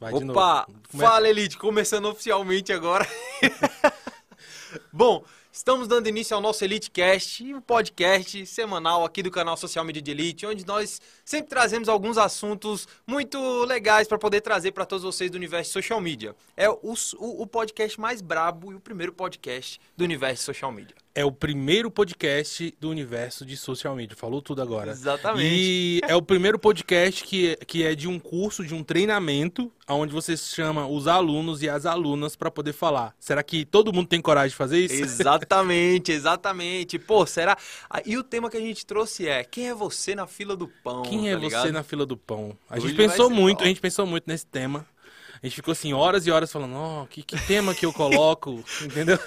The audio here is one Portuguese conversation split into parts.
Vai Opa! Fala, Elite! Começando oficialmente agora. Bom, estamos dando início ao nosso Elite Cast, um podcast semanal aqui do canal Social Media de Elite, onde nós sempre trazemos alguns assuntos muito legais para poder trazer para todos vocês do universo social media. É o, o, o podcast mais brabo e o primeiro podcast do universo social media. É o primeiro podcast do universo de social media. Falou tudo agora. Exatamente. E é o primeiro podcast que, que é de um curso, de um treinamento, onde você chama os alunos e as alunas para poder falar. Será que todo mundo tem coragem de fazer isso? Exatamente, exatamente. Pô, será? Ah, E o tema que a gente trouxe é: quem é você na fila do pão? Quem é tá você ligado? na fila do pão? A Hoje gente pensou muito, top. a gente pensou muito nesse tema. A gente ficou assim horas e horas falando, ó, que, que tema que eu coloco, entendeu?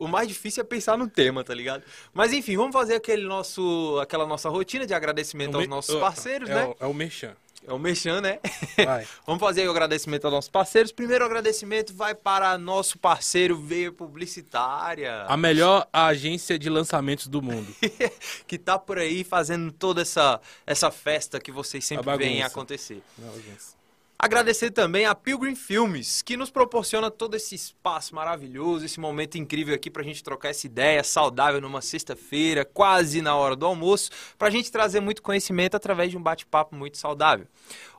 O mais difícil é pensar no tema, tá ligado? Mas enfim, vamos fazer aquele nosso, aquela nossa rotina de agradecimento aos O me- nossos ó, parceiros, é né? O, é o Merchan. É o Mexan, né? Vamos fazer o agradecimento aos nossos parceiros. Primeiro agradecimento vai para nosso parceiro Veia Publicitária, A melhor agência de lançamentos do mundo. que tá por aí fazendo toda essa, essa festa que vocês sempre veem acontecer. Não. Agradecer também a Pilgrim Filmes, que nos proporciona todo esse espaço maravilhoso, esse momento incrível aqui pra gente trocar essa ideia saudável numa sexta-feira, quase na hora do almoço, pra gente trazer muito conhecimento através de um bate-papo muito saudável.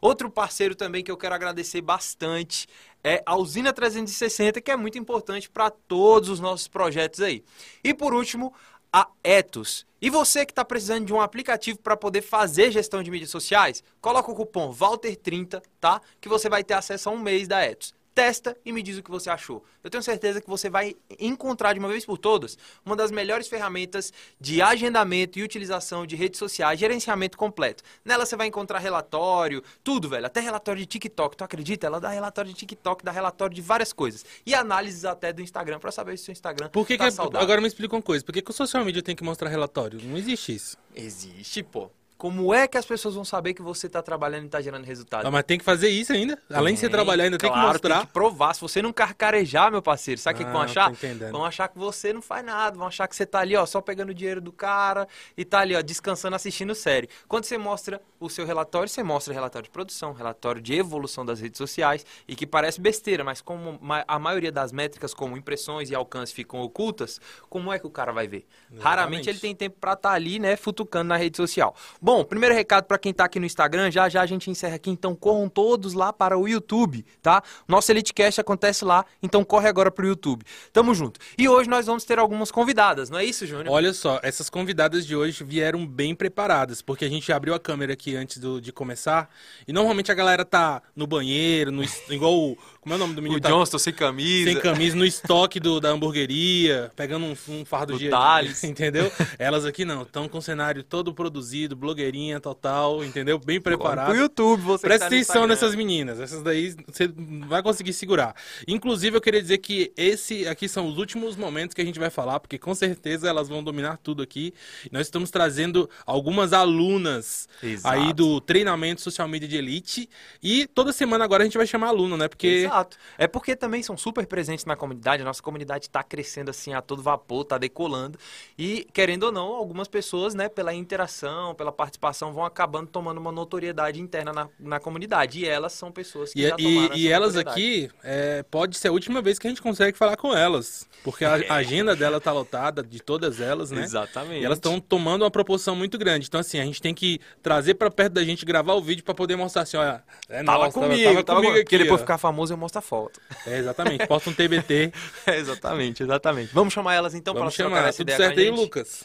Outro parceiro também que eu quero agradecer bastante é a Usina 360, que é muito importante para todos os nossos projetos aí. E por último, a Etos. E você que está precisando de um aplicativo para poder fazer gestão de mídias sociais, coloca o cupom Walter30, tá? Que você vai ter acesso a um mês da Etos. Testa e me diz o que você achou. Eu tenho certeza que você vai encontrar de uma vez por todas uma das melhores ferramentas de agendamento e utilização de redes sociais, gerenciamento completo. Nela você vai encontrar relatório, tudo, velho, até relatório de TikTok. Tu acredita? Ela dá relatório de TikTok, dá relatório de várias coisas. E análises até do Instagram para saber se o seu Instagram Por que, tá que saudável. agora me explica uma coisa, por que, que o social media tem que mostrar relatório? Não existe isso. Existe, pô. Como é que as pessoas vão saber que você tá trabalhando e tá gerando resultado? Ah, mas tem que fazer isso ainda. Além de você Tem, trabalhar, ainda tem que claro, mostrar. Tem que provar. Se você não carcarejar, meu parceiro, sabe o que, que vão Ah, achar? Vão achar que você não faz nada, vão achar que você tá ali, ó, só pegando o dinheiro do cara e tá ali, ó, descansando, assistindo série. Quando você mostra o seu relatório, você mostra relatório de produção, relatório de evolução das redes sociais e que parece besteira, mas como a maioria das métricas, como impressões e alcance, ficam ocultas, como é que o cara vai ver? Raramente ele tem tempo pra estar ali, né, futucando na rede social. Bom, primeiro recado pra quem tá aqui no Instagram, já já a gente encerra aqui, então corram todos lá para o YouTube, tá? Nosso EliteCast acontece lá, então corre agora pro YouTube. Tamo junto. E hoje nós vamos ter algumas convidadas, não é isso, Júnior? Olha só, essas convidadas de hoje vieram bem preparadas, porque a gente abriu a câmera aqui antes do- de começar, e normalmente a galera tá no banheiro, no, igual o... Como é o nome do menino? o Tá Johnston sem camisa. sem camisa, no estoque do, da hamburgueria, pegando um, um fardo Do de... Thales. Entendeu? Elas aqui não, estão com o cenário todo produzido, blogueirinha total, entendeu? Bem preparado. Pro YouTube, você que Presta tá atenção nessas meninas. Essas daí você não vai conseguir segurar. Inclusive, eu queria dizer que esse aqui são os últimos momentos que a gente vai falar, porque com certeza elas vão dominar tudo aqui. Nós estamos trazendo algumas alunas Exato. aí do treinamento social media de elite. E toda semana agora a gente vai chamar aluno, né? Porque Exato. É porque também são super presentes na comunidade. A nossa comunidade está crescendo assim a todo vapor, está decolando. E, querendo ou não, algumas pessoas, né, pela interação, pela participação, vão acabando tomando uma notoriedade interna na, na comunidade. E elas são pessoas que E, já e- tomaram e essa elas aqui, é, pode ser a última vez que a gente consegue falar com elas. Porque a a agenda dela tá lotada, de todas elas, né? Exatamente. E elas estão tomando uma proporção muito grande. Então, assim, a gente tem que trazer pra perto da gente, gravar o vídeo pra poder mostrar assim, olha, é Tava nossa, comigo, tava, tava comigo comigo. Porque aqui. depois ó. ficar famoso eu mostro a foto. É, exatamente. Posta um TBT. É, exatamente, exatamente. Vamos chamar elas então para trocar chamar. essa Tudo ideia certo aí? Lucas?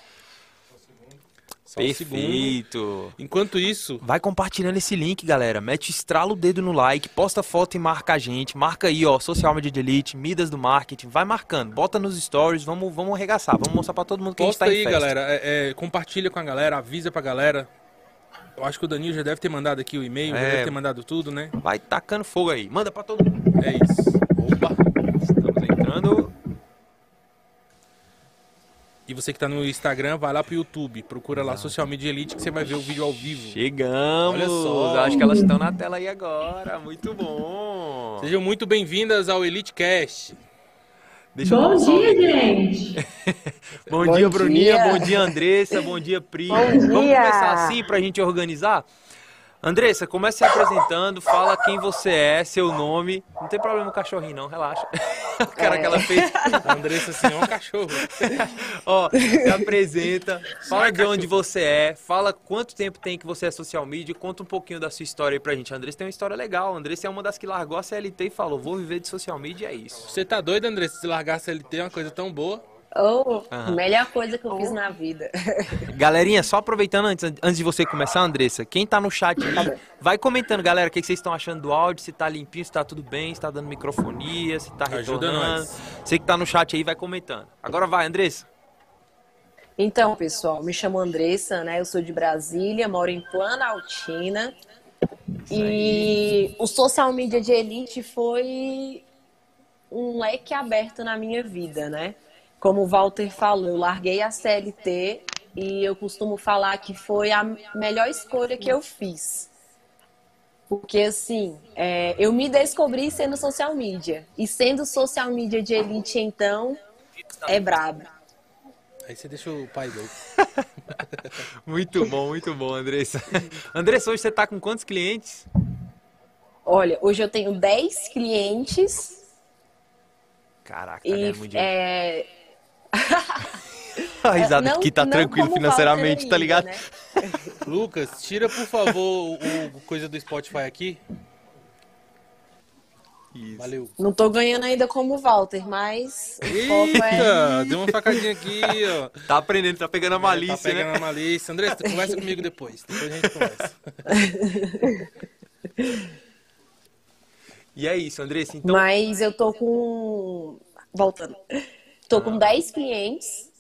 Só um segundo. Perfeito. Enquanto isso, Vai compartilhando esse link, galera. Mete, estrala o dedo no like, posta foto e marca a gente. Marca aí, ó, Social Media de Elite, Midas do Marketing. Vai marcando, bota nos stories, vamos, vamos arregaçar. Vamos mostrar pra todo mundo que posta a gente aí, tá em festa. galera. É, é, compartilha com a galera, avisa pra galera. Eu acho que o Danilo já deve ter mandado aqui o e-mail, já É. deve ter mandado tudo, né? Vai tacando fogo aí. Manda pra todo mundo. É isso. Opa! Estamos entrando. E você que tá no Instagram, vai lá pro YouTube, procura lá Social Media Elite que você vai ver o vídeo ao vivo. Chegamos. Olha só. Acho que elas estão na tela aí agora. Muito bom. Sejam muito bem-vindas ao Elite Cast. Deixa Bom dia, aqui. gente. Bom, Bom dia, Bruninha. dia. Bom dia, Andressa. Bom dia, Pri. Bom Vamos dia. começar assim pra gente organizar? Andressa, comece se apresentando, fala quem você é, seu nome. Não tem problema com o cachorrinho, não, relaxa. O cara é. que ela fez. A Andressa, assim, é um cachorro. Ó, se apresenta, fala de onde você é, fala quanto tempo tem que você é social media, conta um pouquinho da sua história aí pra gente. A Andressa tem uma história legal. A Andressa é uma das que largou a CLT e falou: vou viver de social media, é isso. Você tá doido, Andressa, se largar a CLT é uma coisa tão boa? Oh, uhum. melhor coisa que eu oh. fiz na vida. Galerinha, só aproveitando antes, antes de você começar, Andressa, quem tá no chat aí, vai comentando, galera, o que vocês estão achando do áudio, se tá limpinho, se tá tudo bem, se tá dando microfonia, se tá Ajuda retornando. Nós. Você que tá no chat aí, vai comentando. Agora vai, Andressa. Então, pessoal, me chamo Andressa, né? Eu sou de Brasília, moro em Planaltina. E o social media de elite foi um leque aberto na minha vida, né? Como o Walter falou, eu larguei a CLT e eu costumo falar que foi a melhor escolha que eu fiz. Porque, assim, é, eu me descobri sendo social media. E sendo social media de elite, então, é brabo. Aí você deixa o pai louco. muito bom, muito bom, Andressa. Andressa, hoje você está com quantos clientes? Olha, hoje eu tenho 10 clientes. Caraca, e, né, é, a risada não, que tá tranquilo financeiramente, tá ligado? Né? Lucas, tira por favor o, o, coisa do Spotify aqui. Isso. Valeu. Não tô ganhando ainda como o Walter, mas Eita, é... deu uma facadinha aqui, ó. Tá aprendendo, tá pegando a malícia, é, tá pegando né? a malícia. André, conversa comigo depois. Depois a gente conversa. e é isso, Andressa, então... Mas eu tô com... Voltando. Tô com 10 clientes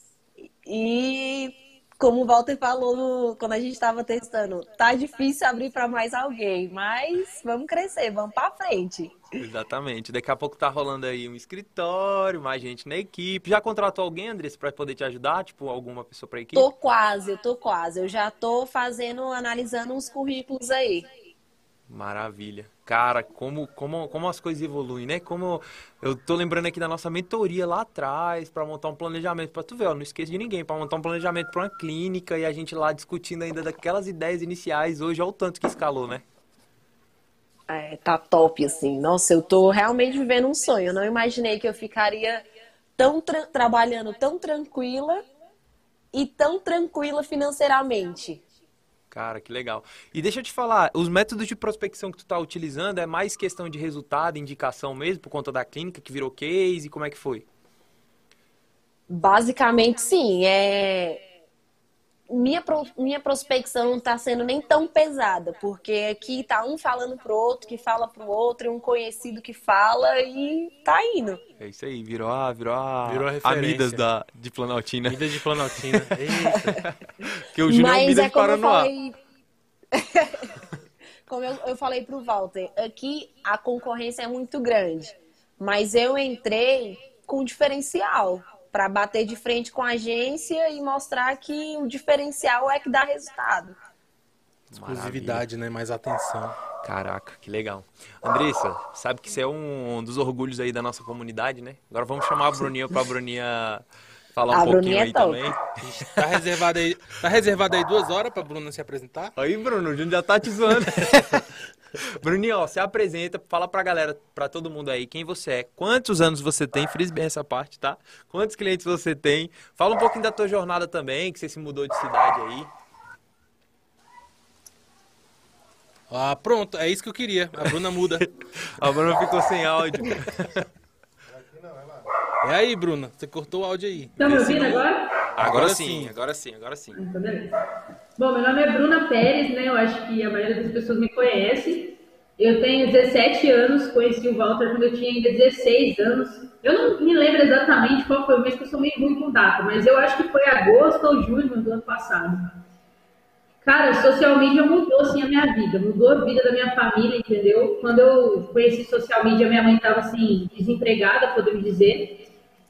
e, como o Walter falou quando a gente estava testando, tá difícil abrir para mais alguém, mas vamos crescer, vamos para frente. Exatamente. Daqui a pouco tá rolando aí um escritório, mais gente na equipe. Já contratou alguém, Andressa, para poder te ajudar? Tipo, alguma pessoa para equipe? Tô quase, eu tô quase. Eu já tô fazendo, analisando uns currículos aí. Maravilha. Cara, como, como, como as coisas evoluem, né? Como eu tô lembrando aqui da nossa mentoria lá atrás para montar um planejamento para tu ver, ó, não esqueça de ninguém, para montar um planejamento para uma clínica e a gente lá discutindo ainda daquelas ideias iniciais, hoje olha o tanto que escalou, né? É, tá top assim. Nossa, eu tô realmente vivendo um sonho. Eu não imaginei que eu ficaria tão tra trabalhando tão tranquila e tão tranquila financeiramente. Cara, que legal. E deixa eu te falar, os métodos de prospecção que tu está utilizando é mais questão de resultado, indicação mesmo, por conta da clínica que virou case, como é que foi? Basicamente, sim. É minha, pro, minha prospecção não está sendo nem tão pesada, porque aqui tá um falando pro outro, que fala pro outro, um conhecido que fala e tá indo. É isso aí, virou a, virou a, virou a, a Midas da, de Planaltina. Midas de Planaltina. que o Júnior é Midas é Paranoá. como eu, eu falei pro Walter, aqui a concorrência é muito grande, mas eu entrei com diferencial para bater de frente com a agência e mostrar que o diferencial é que dá resultado. Exclusividade, né? Mais atenção. Caraca, que legal. Andressa, sabe que você é um dos orgulhos aí da nossa comunidade, né? Agora vamos chamar a Bruninha para a Bruninha falar um a pouquinho aí é também. Tá reservado aí, tá reservado aí duas horas para Bruna se apresentar? Aí, Bruno, o Júnior já tá te zoando. Bruninho, ó, se apresenta, fala pra galera, pra todo mundo aí, quem você é, quantos anos você tem, frise bem essa parte, tá? Quantos clientes você tem, fala um pouquinho da tua jornada também, que você se mudou de cidade aí. Ah, pronto, é isso que eu queria, a Bruna muda. a Bruna ficou sem áudio. É aí, Bruna, você cortou o áudio aí. Tá me ouvindo agora? Agora, agora sim, sim, agora sim, agora sim. Bom, meu nome é Bruna Pérez, né? Eu acho que a maioria das pessoas me conhece. Eu tenho 17 anos, conheci o Walter quando eu tinha ainda 16 anos. Eu não me lembro exatamente qual foi o mês, que eu sou meio ruim com data, mas eu acho que foi agosto ou julho do ano passado. Cara, social media mudou assim a minha vida, mudou a vida da minha família, entendeu? Quando eu conheci social media, minha mãe estava assim, desempregada, podemos dizer.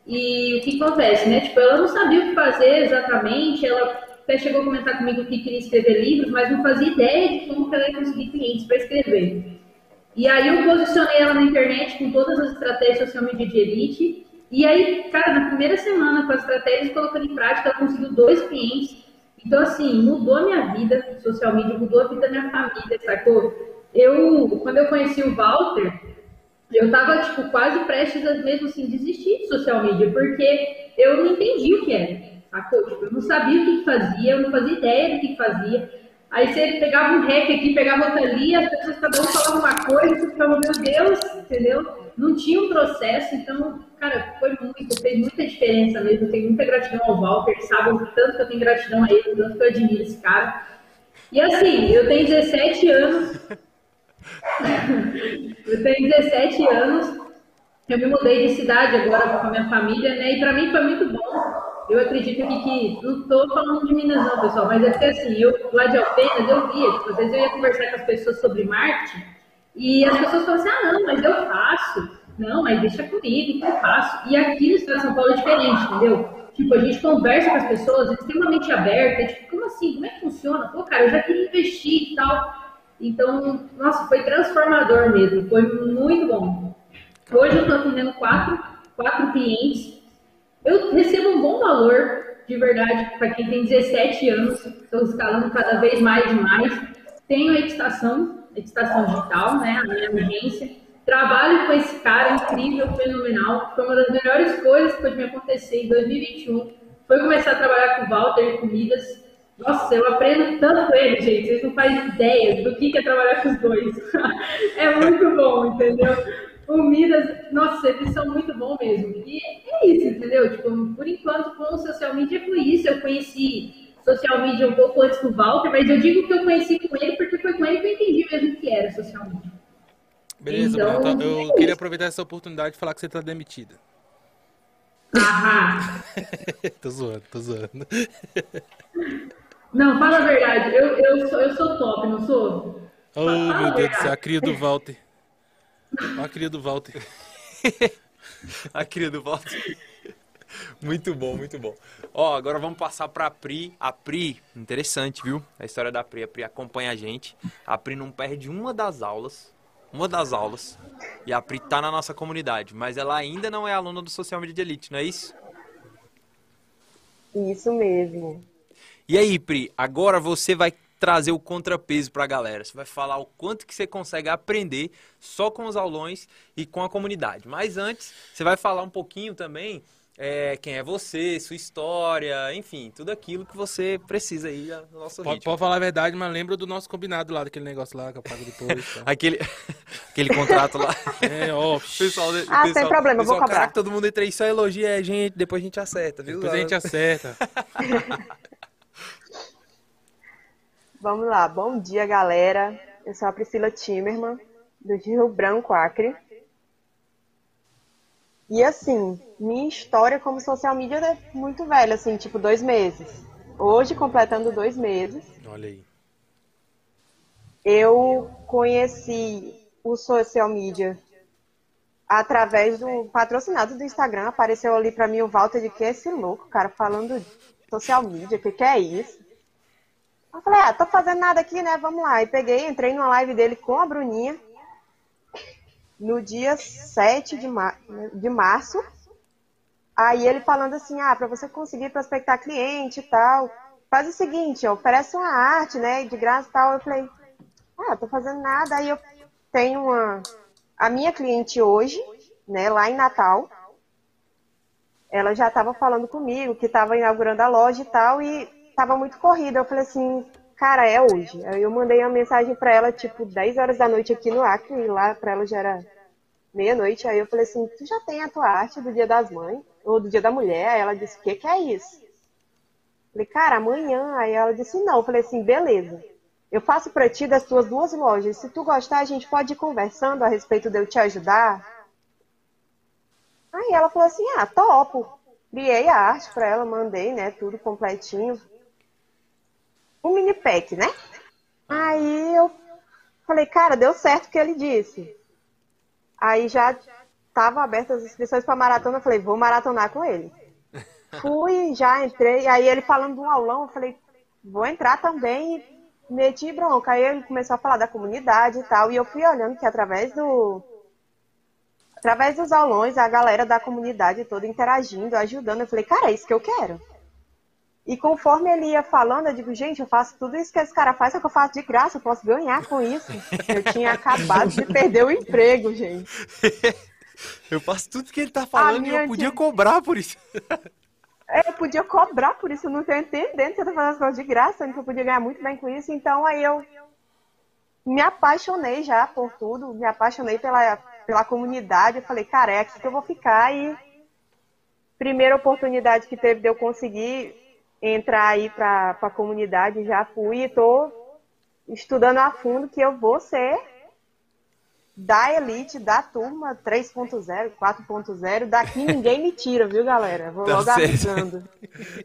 E o que acontece, né? Tipo, ela não sabia o que fazer exatamente, ela até chegou a comentar comigo que queria escrever livros, mas não fazia ideia de como ela ia conseguir clientes para escrever. E aí eu posicionei ela na internet com todas as estratégias social media de elite. E aí, cara, na primeira semana com as estratégias colocando em prática, ela conseguiu dois clientes. Então, assim, mudou a minha vida, social media mudou a vida da minha família, sacou? Eu, quando eu conheci o Walter, eu tava, tipo, quase prestes a mesmo, assim, desistir de social media, porque eu não entendi o que era, sacou? Tipo, eu não sabia o que, fazia, eu não fazia ideia do que, que fazia. Aí você pegava um rec aqui, pegava outra ali, as pessoas cada um falava uma coisa, você ficava, meu Deus, entendeu? Não tinha um processo, então, cara, foi muito, fez muita diferença mesmo. Eu tenho muita gratidão ao Walter, sabe o tanto que eu tenho gratidão a ele, o tanto que eu admiro esse cara. E assim, eu tenho 17 anos. Eu tenho 17 anos. Eu me mudei de cidade agora com a minha família, né? E pra mim foi muito bom eu acredito aqui que, não estou falando de Minas não, pessoal, mas é porque assim, eu lá de Alpenas eu via, tipo, às vezes eu ia conversar com as pessoas sobre marketing e as pessoas falavam assim, ah não, mas eu faço, não, mas deixa comigo que eu faço. E aqui no estado de São Paulo é diferente, entendeu? Tipo, a gente conversa com as pessoas, eles têm uma mente aberta, tipo, como assim? Como é que funciona? Pô, cara, eu já queria investir e tal. Então, nossa, foi transformador mesmo, foi muito bom. Hoje eu estou atendendo quatro, quatro clientes eu recebo um bom valor, de verdade, para quem tem 17 anos, estou escalando cada vez mais e mais. Tenho a editação, editação digital, né, a minha agência. Trabalho com esse cara incrível, fenomenal. Foi uma das melhores coisas que pode me acontecer em 2021. Foi começar a trabalhar com o Walter Comidas. Nossa, eu aprendo tanto com ele, gente. Vocês não fazem ideia do que é trabalhar com os dois. é muito bom, entendeu? o Midas, nossa, eles são muito bons mesmo. E é isso, entendeu? Tipo, por enquanto, com o social media foi isso. Eu conheci social media um pouco antes do Walter, mas eu digo que eu conheci com ele porque foi com ele que eu entendi mesmo o que era social media. Beleza, então, Bruno, então, eu é queria aproveitar essa oportunidade e falar que você está demitida. Ah! tô zoando, tô zoando. Não, fala a verdade. Eu, eu, sou, eu sou top, não sou? Oh, meu Deus do céu, a cria do Walter. A cria do Walter. a cria do Walter. Muito bom, muito bom. Ó, agora vamos passar pra Pri. A Pri, interessante, viu? A história da Pri. A Pri acompanha a gente. A Pri não perde uma das aulas. Uma das aulas. E a Pri tá na nossa comunidade. Mas ela ainda não é aluna do Social Media de Elite, não é isso? Isso mesmo. E aí, Pri, agora você vai trazer o contrapeso para a galera. Você vai falar o quanto que você consegue aprender só com os aulões e com a comunidade. Mas antes, você vai falar um pouquinho também é, quem é você, sua história, enfim, tudo aquilo que você precisa aí no nosso pode, ritmo. Pode falar a verdade, mas lembra do nosso combinado lá, daquele negócio lá que eu pago depois. Tá? aquele, aquele contrato lá. É, ó. pessoal, ah, pessoal, sem problema, pessoal, vou cobrar. Caraca, todo mundo entra aí, só elogia a gente, depois a gente acerta, viu? Depois a gente acerta. Vamos lá, bom dia galera. Eu sou a Priscila Timerman, do Rio Branco, Acre. E assim, minha história como social media é muito velha, assim, tipo dois meses. Hoje, completando dois meses. Olha aí. Eu conheci o social media através do patrocinado do Instagram. Apareceu ali para mim o Walter de que é esse louco, cara, falando de social media, o que, que é isso? Eu falei, ah, tô fazendo nada aqui, né? Vamos lá. E peguei, entrei numa live dele com a Bruninha no dia 7 de, mar... de março. Aí ele falando assim, ah, para você conseguir prospectar cliente e tal, faz o seguinte, oferece uma arte, né, de graça e tal. Eu falei, ah, tô fazendo nada. Aí eu tenho uma... A minha cliente hoje, né, lá em Natal, ela já estava falando comigo que estava inaugurando a loja e tal, e tava muito corrida. Eu falei assim, cara, é hoje. Eu mandei uma mensagem para ela, tipo, 10 horas da noite aqui no Acre, e lá para ela já era meia-noite. Aí eu falei assim, tu já tem a tua arte do Dia das Mães? Ou do Dia da Mulher? Aí ela disse, o que, que é isso? Falei, cara, amanhã. Aí ela disse, não. Eu falei assim, beleza. Eu faço para ti das tuas duas lojas. Se tu gostar, a gente pode ir conversando a respeito de eu te ajudar. Aí ela falou assim, ah, topo. Criei a arte para ela, mandei, né, tudo completinho um mini pack, né? Aí eu falei, cara, deu certo o que ele disse. Aí já estavam abertas as inscrições para maratona, eu falei, vou maratonar com ele. Fui, já entrei, aí ele falando de um aulão, eu falei, vou entrar também e meti bronca. Aí ele começou a falar da comunidade e tal, e eu fui olhando que através do através dos aulões, a galera da comunidade toda interagindo, ajudando, eu falei, cara, é isso que eu quero. E conforme ele ia falando, eu digo, gente, eu faço tudo isso que esse cara faz, só que eu faço de graça, eu posso ganhar com isso. Eu tinha acabado de perder o emprego, gente. eu faço tudo que ele tá falando e eu podia cobrar por isso. É, eu podia cobrar por isso, eu não estou entendendo que eu tô fazendo as coisas de graça, que eu podia ganhar muito bem com isso. Então aí eu me apaixonei já por tudo, me apaixonei pela, pela comunidade. Eu falei, cara, é aqui que eu vou ficar. E primeira oportunidade que teve de eu conseguir entrar aí para a comunidade, já fui e estou estudando a fundo que eu vou ser da elite, da turma 3.0, 4.0, daqui ninguém me tira, viu, galera? Vou tá logo certo. avisando.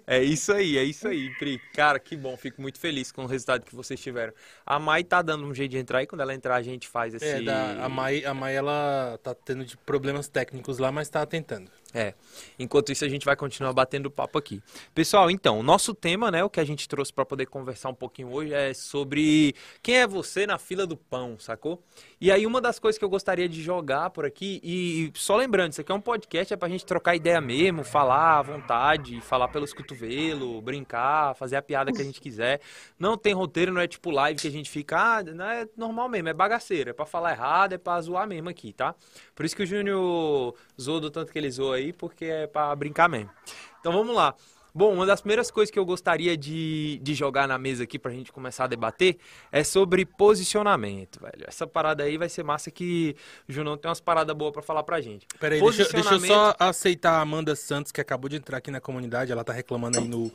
É isso aí, é isso aí, Pri. Cara, que bom, fico muito feliz com o resultado que vocês tiveram. A Mai tá dando um jeito de entrar e quando ela entrar a gente faz é, esse... É, da, a, Mai, a Mai, ela tá tendo problemas técnicos lá, mas tá tentando. É. Enquanto isso, a gente vai continuar batendo papo aqui. Pessoal, então, o nosso tema, né, o que a gente trouxe para poder conversar um pouquinho hoje é sobre quem é você na fila do pão, sacou? E aí, uma das coisas que eu gostaria de jogar por aqui, e só lembrando, isso aqui é um podcast, é pra gente trocar ideia mesmo, falar à vontade, falar pelos cotovelos, brincar, fazer a piada que a gente quiser. Não tem roteiro, não é tipo live que a gente fica, ah, não é normal mesmo, é bagaceiro, é pra falar errado, é pra zoar mesmo aqui, tá? Por isso que o Júnior zoou do tanto que ele zoou aí, porque é pra brincar mesmo. Então vamos lá. Bom, uma das primeiras coisas que eu gostaria de, de jogar na mesa aqui pra gente começar a debater é sobre posicionamento, velho. Essa parada aí vai ser massa que o Junão tem umas paradas boas para falar pra gente. Peraí, deixa, deixa eu só aceitar a Amanda Santos, que acabou de entrar aqui na comunidade. Ela tá reclamando aí no.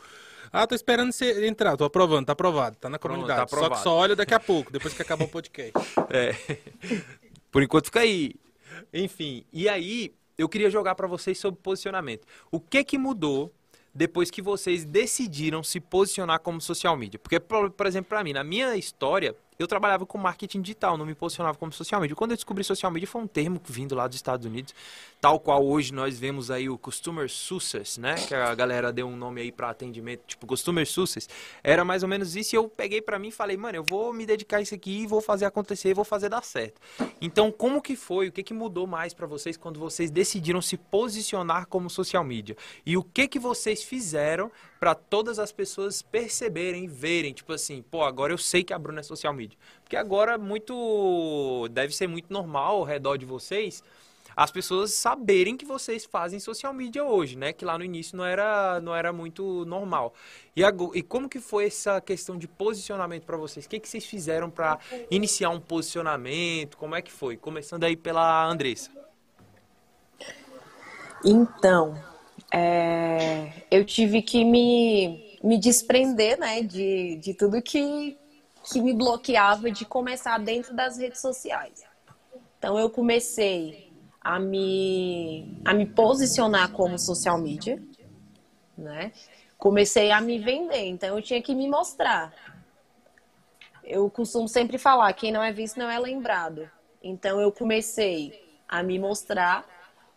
Ah, tô esperando você entrar, tô aprovando, tá aprovado, tá na comunidade. Pronto, tá só que só olha daqui a pouco, depois que acabar o podcast. é. Por enquanto fica aí. Enfim, e aí eu queria jogar para vocês sobre posicionamento. O que que mudou depois que vocês decidiram se posicionar como social media? Porque, por, por exemplo, para mim, na minha história, eu trabalhava com marketing digital, não me posicionava como social media. Quando eu descobri social media foi um termo vindo lá dos Estados Unidos, tal qual hoje nós vemos aí o Customer Success, né? Que a galera deu um nome aí para atendimento, tipo Customer Success. Era mais ou menos isso e eu peguei para mim e falei, mano, eu vou me dedicar a isso aqui vou fazer acontecer vou fazer dar certo. Então, como que foi? O que que mudou mais para vocês quando vocês decidiram se posicionar como social media? E o que que vocês fizeram para todas as pessoas perceberem, verem, tipo assim, pô, agora eu sei que a Bruna é social media. Porque agora muito deve ser muito normal ao redor de vocês as pessoas saberem que vocês fazem social media hoje, né? Que lá no início não era, não era muito normal. E, e como que foi essa questão de posicionamento para vocês? O que, que vocês fizeram para iniciar um posicionamento? Como é que foi? Começando aí pela Andressa. Então, é, eu tive que me, me desprender né, de, de tudo que, que me bloqueava de começar dentro das redes sociais. Então eu comecei a me, a me posicionar como social media, né? Comecei a me vender, então eu tinha que me mostrar. Eu costumo sempre falar, quem não é visto não é lembrado. Então eu comecei a me mostrar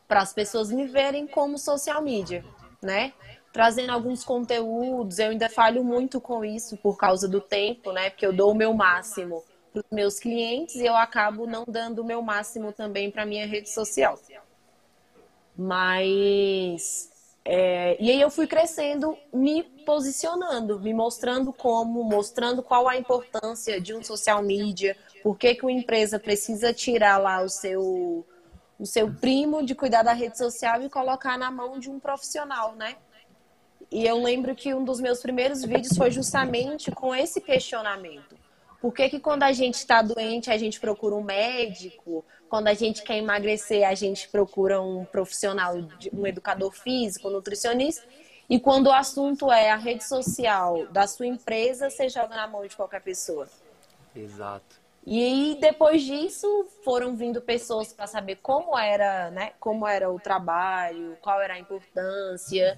para as pessoas me verem como social media, né? Trazendo alguns conteúdos, eu ainda falho muito com isso por causa do tempo, né? Porque eu dou o meu máximo para os meus clientes e eu acabo não dando o meu máximo também para minha rede social. Mas é, e aí eu fui crescendo, me posicionando, me mostrando como, mostrando qual a importância de um social media, por que, que uma empresa precisa tirar lá o seu o seu primo de cuidar da rede social e colocar na mão de um profissional, né? E eu lembro que um dos meus primeiros vídeos foi justamente com esse questionamento. Por que, que quando a gente está doente a gente procura um médico? Quando a gente quer emagrecer a gente procura um profissional, um educador físico, um nutricionista? E quando o assunto é a rede social da sua empresa, você joga na mão de qualquer pessoa. Exato. E depois disso, foram vindo pessoas para saber como era, né? Como era o trabalho, qual era a importância.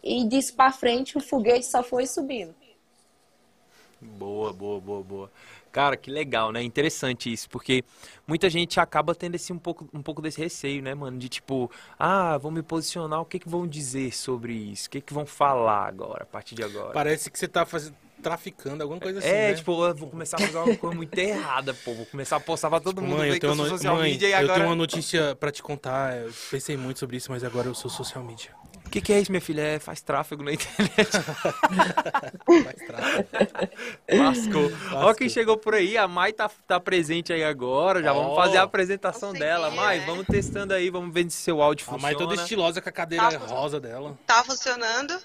E disso para frente, o foguete só foi subindo. Boa, boa, boa, boa. Cara, que legal, né? Interessante isso, porque muita gente acaba tendo esse um pouco, um pouco desse receio, né, mano? De tipo, ah, vou me posicionar, o que que vão dizer sobre isso? O que que vão falar agora, a partir de agora? Parece que você tá fazendo traficando, alguma coisa assim. É, né? tipo, eu vou começar a fazer uma coisa muito errada, pô. Vou começar a postar pra todo tipo, mundo. Mãe, eu, tenho eu, social mãe, media e agora... eu tenho uma notícia pra te contar. Eu pensei muito sobre isso, mas agora eu sou social media. Que, que é isso, minha filha? É, faz tráfego na internet. Faz tráfego. Lascou. Ó quem chegou por aí, a Mai tá, tá presente aí agora, já vamos Ó. fazer a apresentação Consegui, dela. Mai, né? vamos testando aí, vamos ver se seu áudio A funciona. mãe toda estilosa com a cadeira Tá. rosa dela. Tá funcionando?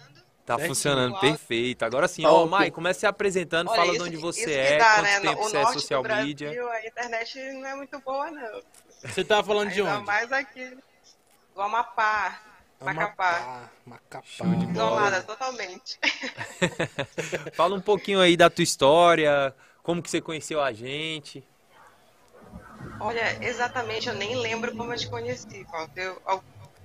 Tá Certinho. funcionando, perfeito. Agora sim, ó. Mai, comece se apresentando, Olha, fala de isso onde que- você é, dá, quanto né? tempo o você é social do Brasil, media. A internet não é muito boa, não. Você tava falando de Ainda onde? mais aqui do Amapá, Macapá. Macapá. Show de bola. Isolada totalmente. Fala um pouquinho aí da tua história, como que você conheceu a gente. Olha, exatamente, eu nem lembro como eu te conheci, Walter.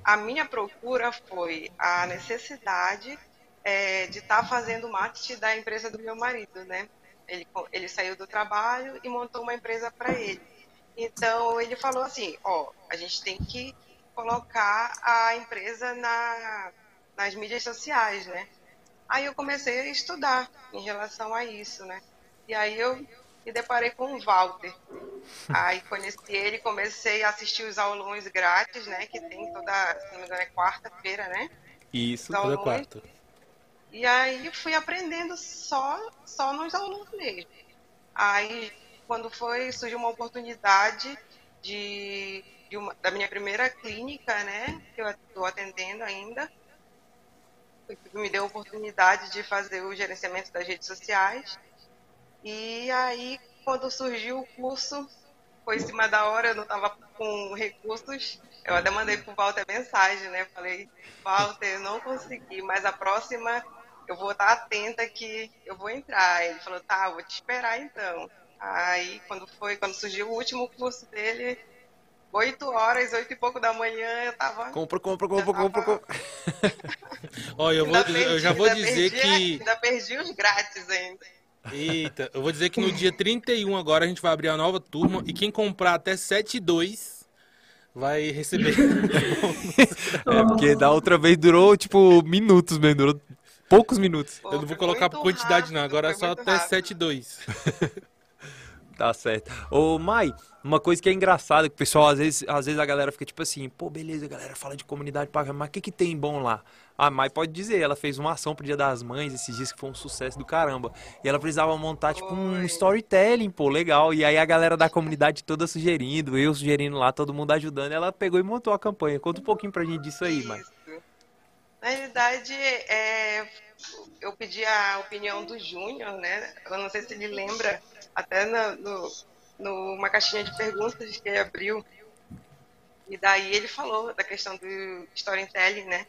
A- minha procura foi a necessidade é, de estar fazendo marketing da empresa do meu marido, né? Ele, ele saiu do trabalho e montou uma empresa para ele. Então ele falou assim, ó, a gente tem que colocar a empresa na, nas mídias sociais, né? Aí eu comecei a estudar em relação a isso, né? E aí eu me deparei com o Walter. Aí conheci ele, comecei a assistir os aulões grátis, né? Que tem toda, se não me engano, é quarta-feira, né? Isso. Toda quarta. E aí fui aprendendo só, só nos alunos mesmo. Aí, quando foi, surgiu uma oportunidade de, de uma- da minha primeira clínica, né? Que eu estou atendendo ainda. Me deu a oportunidade de fazer o gerenciamento das redes sociais. E aí, quando surgiu o curso, foi em cima da hora, eu não estava com recursos. Eu até mandei pro Walter mensagem, né? Falei, Walter, não consegui, mas a próxima eu vou estar atenta que eu vou entrar. Ele falou, tá, vou te esperar então. Aí, quando foi, quando surgiu o último curso dele, 8 horas, 8 e pouco da manhã, eu tava. Compra, compra, compra, compra, compra. Olha, eu, vou, ainda eu perdi- já vou dizer perdi- que. Ainda perdi os grátis ainda. Eita, eu vou dizer que no dia 31 agora a gente vai abrir a nova turma e quem comprar até 7,2 vai receber. É, porque da outra vez durou, tipo, minutos mesmo, durou poucos minutos. Pô, Eu não vou colocar por quantidade não, rápido, agora é só até rápido. 7,2. Tá certo. Ô, Mai, uma coisa que é engraçada, que o pessoal, às vezes, às vezes a galera fica tipo assim, pô, beleza, galera, fala de comunidade paga, mas o que que tem bom lá? A Mai pode dizer, ela fez uma ação pro Dia das Mães esses dias que foi um sucesso do caramba. E ela precisava montar, tipo, um storytelling, pô, legal. E aí a galera da comunidade toda sugerindo, eu sugerindo lá, todo mundo ajudando. Ela pegou e montou a campanha. Conta um pouquinho pra gente disso aí, Mai. Na realidade, é, eu pedi a opinião do Júnior, né? Eu não sei se ele lembra, até no, no- numa caixinha de perguntas que ele abriu. E daí ele falou da questão do storytelling, né?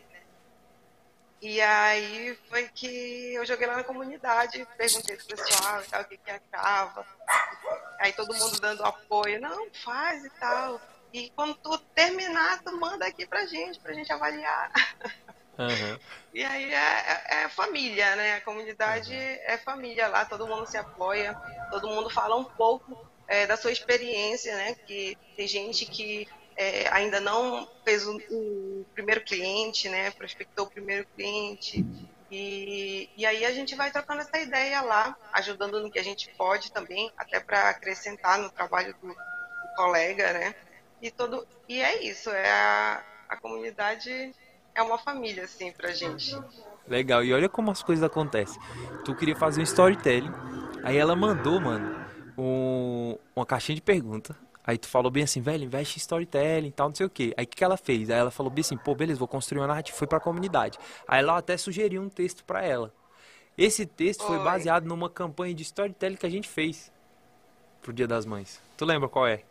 E aí foi que eu joguei lá na comunidade, perguntei pro pessoal e tal, o que que achava. Aí todo mundo dando apoio, não, faz e tal. E quando tu terminar, tu manda aqui pra gente, pra gente avaliar. Aham. E aí é, é- é família, né? A comunidade é família lá, todo mundo se apoia, todo mundo fala um pouco é, da sua experiência, né? Que tem gente que é, ainda não fez o, o primeiro cliente, né? Prospectou o primeiro cliente. E, e aí a gente vai trocando essa ideia lá, ajudando no que a gente pode também, até para acrescentar no trabalho do, do colega, né? E, todo, e é isso, é a, a comunidade é uma família, assim, pra gente. Legal, e olha como as coisas acontecem. Tu queria fazer um storytelling, aí ela mandou, mano, um- uma caixinha de pergunta. Aí tu falou bem assim, velho, investe em storytelling e tal, não sei o quê. Aí o que, que ela fez? Aí ela falou bem assim, pô, beleza, vou construir uma narrativa. Foi pra comunidade. Aí ela até sugeriu um texto pra ela. Esse texto foi Foi. baseado numa campanha de storytelling que a gente fez pro Dia das Mães. Tu lembra qual é?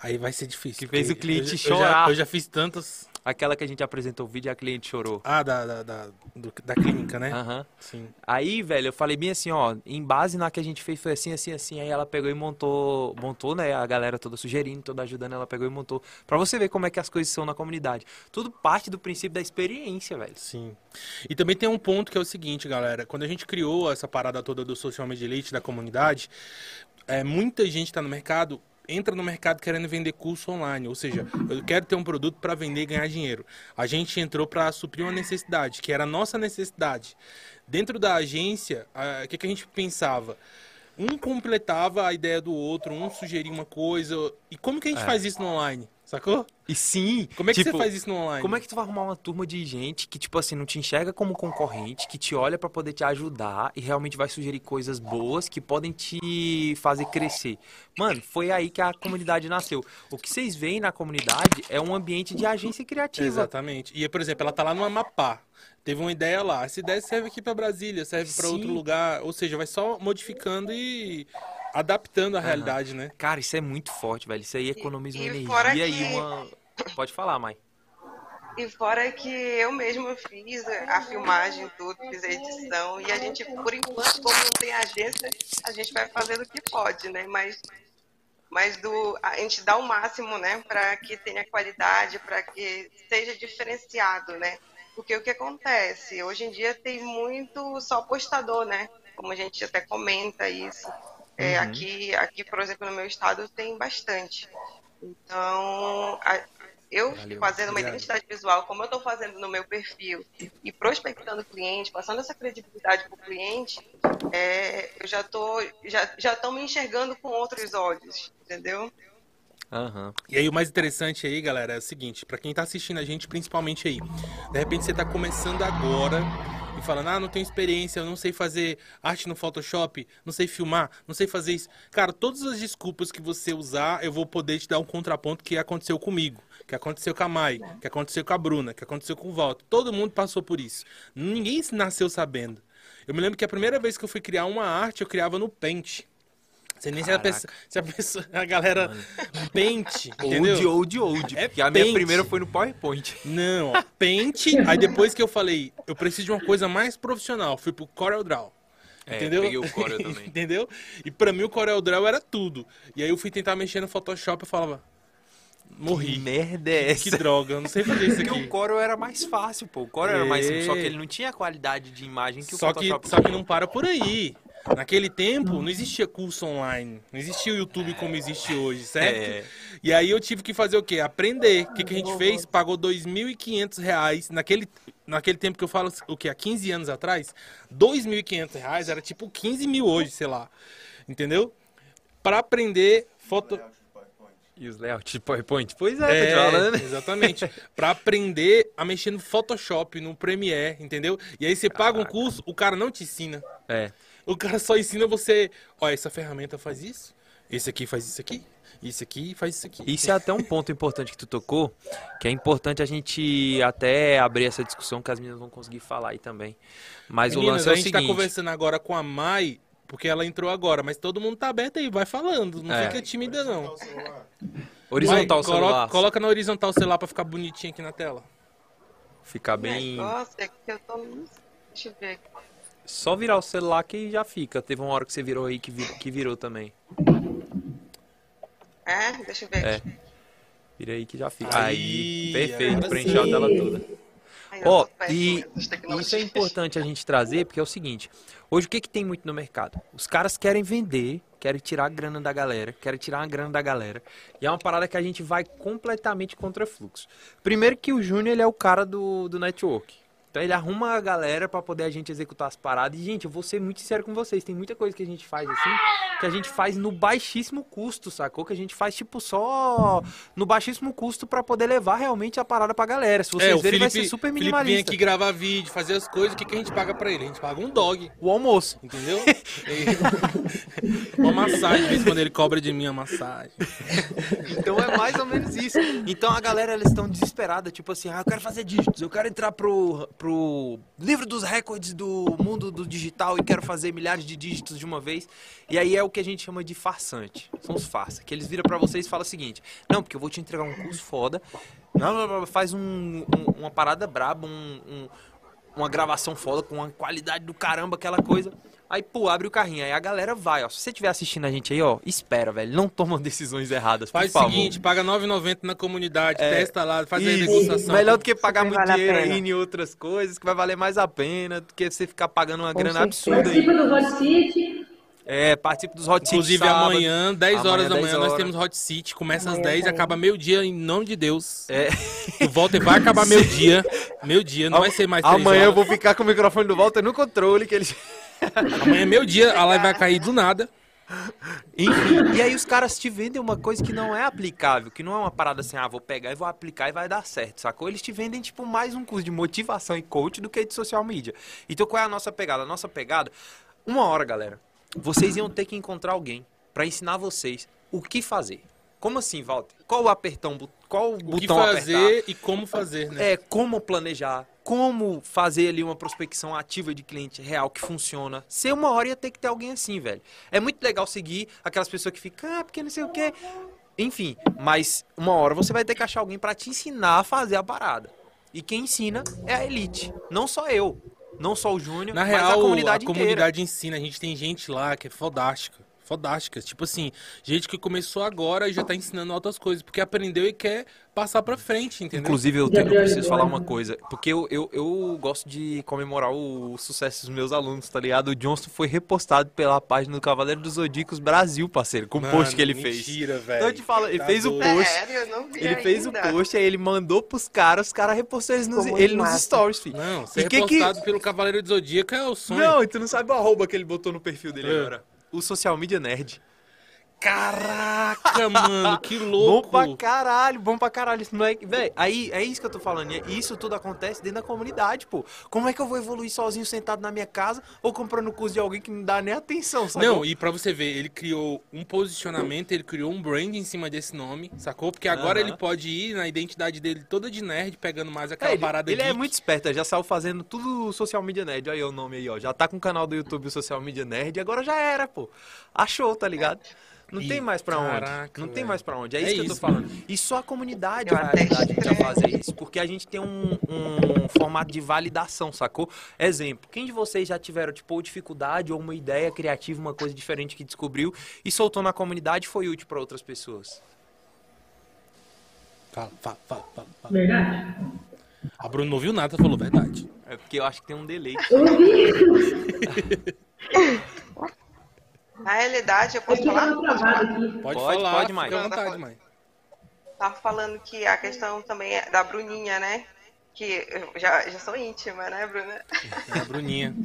Aí vai ser difícil. Que fez o cliente eu já- eu já- chorar. Eu já, fiz tantas. Aquela que a gente apresentou o vídeo e a cliente chorou. Ah, da, da, da, do- da clínica, né? Aham. Sim. Aí, velho, eu falei bem assim, ó, em base na que a gente fez foi assim, assim, assim. Aí ela pegou e montou, montou, né? A galera toda sugerindo, toda ajudando, ela pegou e montou. Pra você ver como é que as coisas são na comunidade. Tudo parte do princípio da experiência, velho. Sim. E também tem um ponto que é o seguinte, galera. Quando a gente criou essa parada toda do social media elite da comunidade, é, muita gente está no mercado, entra no mercado querendo vender curso online. Ou seja, eu quero ter um produto para vender e ganhar dinheiro. A gente entrou para suprir uma necessidade, que era a nossa necessidade. Dentro da agência, o que, que a gente pensava? Um completava a ideia do outro, um sugeria uma coisa. E como que a gente faz isso no online? Sacou? E sim. Como é que tipo, você faz isso no online? Como é que tu vai arrumar uma turma de gente que, tipo assim, não te enxerga como concorrente, que te olha pra poder te ajudar e realmente vai sugerir coisas boas que podem te fazer crescer? Mano, foi aí que a comunidade nasceu. O que vocês veem na comunidade é um ambiente de agência criativa. Exatamente. E, por exemplo, ela tá lá no Amapá. Teve uma ideia lá. Essa ideia serve aqui pra Brasília, serve pra Sim. outro lugar. Ou seja, vai só modificando e adaptando a realidade, né? Cara, isso é muito forte, velho. Isso aí economiza uma e fora energia e que- uma. Pode falar, mãe. E fora que eu mesma fiz a filmagem, tudo, fiz a edição, e a gente, por enquanto, como não tem agência, a gente vai fazendo o que pode, né? Mas, mas do, a gente dá o máximo, né, para que tenha qualidade, para que seja diferenciado, né? Porque o que acontece? Hoje em dia tem muito só postador, né? Como a gente até comenta isso. É, Uhum. aqui, aqui, por exemplo, no meu estado tem bastante. Então, a- eu Valeu, fazendo uma obrigado. identidade visual, como eu estou fazendo no meu perfil, e prospectando o cliente, passando essa credibilidade para o cliente, é, eu já tô, já já me enxergando com outros olhos, entendeu? Aham. E aí o mais interessante aí, galera, é o seguinte, pra quem tá assistindo a gente, principalmente aí, de repente você tá começando agora e falando, ah, não tenho experiência, eu não sei fazer arte no Photoshop, não sei filmar, não sei fazer isso. Cara, todas as desculpas que você usar, eu vou poder te dar um contraponto que aconteceu comigo, que aconteceu com a Mai, que aconteceu com a Bruna, que aconteceu com o Walter. Todo mundo passou por isso. Ninguém nasceu sabendo. Eu me lembro que a primeira vez que eu fui criar uma arte, eu criava no Paint. Sei nem se a, pessoa, se a pessoa, a galera Paint, entendeu? Old, old, old. É porque a minha pente. primeira foi no PowerPoint. Não, ó, Paint. aí depois que eu falei, eu preciso de uma coisa mais profissional, fui pro Corel Draw. É, Entendeu? peguei o Corel também. Entendeu? E pra mim o Corel Draw era tudo. E aí eu fui tentar mexer no Photoshop e falava, Que morri. merda é Que essa? droga, eu não sei fazer isso Porque aqui. o Corel era mais fácil, pô. O Corel era mais simples, só que É. ele não tinha a qualidade de imagem que o Só que, Photoshop só que não para por aí. Naquele tempo não existia curso online, não existia o YouTube como existe hoje, certo? É. E aí eu tive que fazer o quê? Aprender. O que, que a gente fez? Pagou 2.500 reais. Naquele, naquele tempo que eu falo, o quê? Há 15 anos atrás? 2.500 reais era tipo 15 mil hoje, sei lá. Entendeu? Para aprender foto... E os layouts de PowerPoint? Pois é, É, te falando. exatamente. Pra aprender a mexer no Photoshop, no Premiere, entendeu? E aí você paga um curso, o cara não te ensina. É. O cara só ensina você, ó, essa ferramenta faz isso, esse aqui faz isso aqui, isso aqui faz isso aqui. Isso é até um ponto importante que tu tocou, que é importante a gente até abrir essa discussão que as meninas vão conseguir falar aí também. Mas Meninas, o lance é a o gente seguinte. tá conversando agora com a Mai, porque ela entrou agora, mas todo mundo tá aberto aí, vai falando, não É. fica tímida não. Horizontal Mai, o celular. Coloca, coloca na horizontal o celular pra ficar bonitinho aqui na tela. Ficar bem. Nossa, é que eu tô. Deixa eu ver. Só virar o celular que já fica. Teve uma hora que você virou aí que, vi- que virou também. É, deixa eu ver É. aqui. Vira aí que já fica. Aí, Aí, perfeito, preencheu a tela toda. Ó, péssima e isso é importante a gente trazer, porque é o seguinte: hoje o que, que tem muito no mercado? Os caras querem vender, querem tirar a grana da galera, querem tirar a grana da galera. E é uma parada que a gente vai completamente contra fluxo. Primeiro que o Júnior ele é o cara do, do network. Então ele arruma a galera pra poder a gente executar as paradas. E, gente, eu vou ser muito sincero com vocês. Tem muita coisa que a gente faz assim, que a gente faz no baixíssimo custo, sacou? Que a gente faz, tipo, só no baixíssimo custo pra poder levar realmente a parada pra galera. Se vocês é, verem, Felipe, vai ser super Felipe vem minimalista. aqui gravar vídeo, fazer as coisas, o que, que a gente paga pra ele? A gente paga um dog, O almoço. entendeu? Uma massagem, de vez quando ele cobra de mim a massagem. Então é mais ou menos isso. Então a galera, eles estão desesperada, tipo assim, ah, eu quero fazer dígitos, eu quero entrar pro, pro livro dos recordes do mundo do digital e quero fazer milhares de dígitos de uma vez. E aí é o que a gente chama de farsante. São os farsa, que eles viram pra vocês e falam o seguinte, não, porque eu vou te entregar um curso foda, não, faz um- um- uma parada braba, um- uma gravação foda, com uma qualidade do caramba, aquela coisa. Aí, pô, abre o carrinho. Aí a galera vai, ó. Se você estiver assistindo a gente aí, ó, espera, velho. Não toma decisões erradas, Faz por o favor. seguinte, paga R$ 9,90 na comunidade, É, testa lá, faz a Isso. negociação. Melhor do que pagar muito vale a dinheiro aí em outras coisas, que vai valer mais a pena do que você ficar pagando uma Com grana certeza. absurda aí. Participa do Hot City. É, participa dos Hot Seats Inclusive sábado. amanhã, 10 Amanhã, horas da 10 manhã, nós horas. temos Hot City. Começa às Amanhã 10 e acaba meio-dia, em nome de Deus. É. O Walter vai acabar meio-dia. Meio-dia, não vai ser mais 3 Amanhã eu vou ficar com o microfone do Walter no controle, que ele... Amanhã, meio-dia, a live vai cair do nada. Enfim, e aí os caras te vendem uma coisa que não é aplicável, que não é uma parada assim, ah, vou pegar e vou aplicar e vai dar certo, sacou? Eles te vendem, tipo, mais um curso de motivação e coach do que de social media. Então qual é a nossa pegada? A nossa pegada, uma hora, galera, vocês iam ter que encontrar alguém pra ensinar vocês o que fazer. Como assim, Walter? Qual o apertão, qual o O que botão fazer apertar? e como fazer, né? É, como planejar, como fazer ali uma prospecção ativa de cliente real que funciona. Ser uma hora ia ter que ter alguém assim, velho. É muito legal seguir aquelas pessoas que ficam, ah, porque não sei o quê. Enfim, mas uma hora você vai ter que achar alguém pra te ensinar a fazer a parada. E quem ensina é a elite. Não só eu. Não só o Júnior, Na mas real, a comunidade inteira. comunidade ensina. A gente tem gente lá que é fodástica. Fodástica. Tipo assim, gente que começou agora e já tá ensinando outras coisas. Porque aprendeu e quer passar pra frente, entendeu? Inclusive, eu, tenho, eu preciso falar uma coisa. Porque eu, eu, eu gosto de comemorar o, sucesso dos meus alunos, tá ligado? O Johnston foi repostado pela página do Cavaleiro dos Zodíacos Brasil, parceiro, com o post que ele fez. Mentira, velho. Então eu te falo, ele Tá fez o doido. post. Sério, eu não vi Ele fez o ainda. post, aí ele mandou pros caras, os caras repostaram eles nos, ele nos stories, filho. Não, ser E que que- repostado pelo Cavaleiro do Zodíaco é o sonho. Não, e tu não sabe o arroba que ele botou no perfil dele É. agora. O Social Media Nerd. Caraca, mano, que Bom louco. pra caralho, bom pra caralho. Isso não é, véi, aí é isso que eu tô falando. e Isso tudo acontece dentro da comunidade, pô. Como é que eu vou evoluir sozinho, sentado na minha casa, ou comprando curso de alguém que não dá nem atenção, sabe? Não, e pra você ver, ele criou um posicionamento, ele criou um brand em cima desse nome, sacou? Porque agora Aham. ele pode ir na identidade dele toda de nerd, pegando mais aquela É, ele, parada ele é geek. muito esperto, já saiu fazendo tudo social media nerd. Olha aí o nome aí, ó. Já tá com o canal do YouTube Social Media Nerd, agora já era, pô. Achou, tá ligado? Não Ih, tem mais pra onde. caraca, Não tem velho. mais pra onde. É, É isso que eu tô falando. E só a comunidade Eu vai ajudar a gente a fazer isso. Porque a gente tem um, um formato de validação, sacou? Exemplo, quem de vocês já tiveram, tipo, dificuldade ou uma ideia criativa, uma coisa diferente que descobriu e soltou na comunidade e foi útil pra outras pessoas? Fala, fala, fala, fala, fala. Verdade. A Bruno não ouviu nada, falou verdade. É porque eu acho que tem um delay. Eu ouvi. Na realidade, eu Eu posso falar? dado travado aqui. Pode, Pode, falar, pode, fica à vontade, mãe. Tava falando que a questão também é da Bruninha, né? Que eu já, já sou íntima, né, Bruna? É a Bruninha.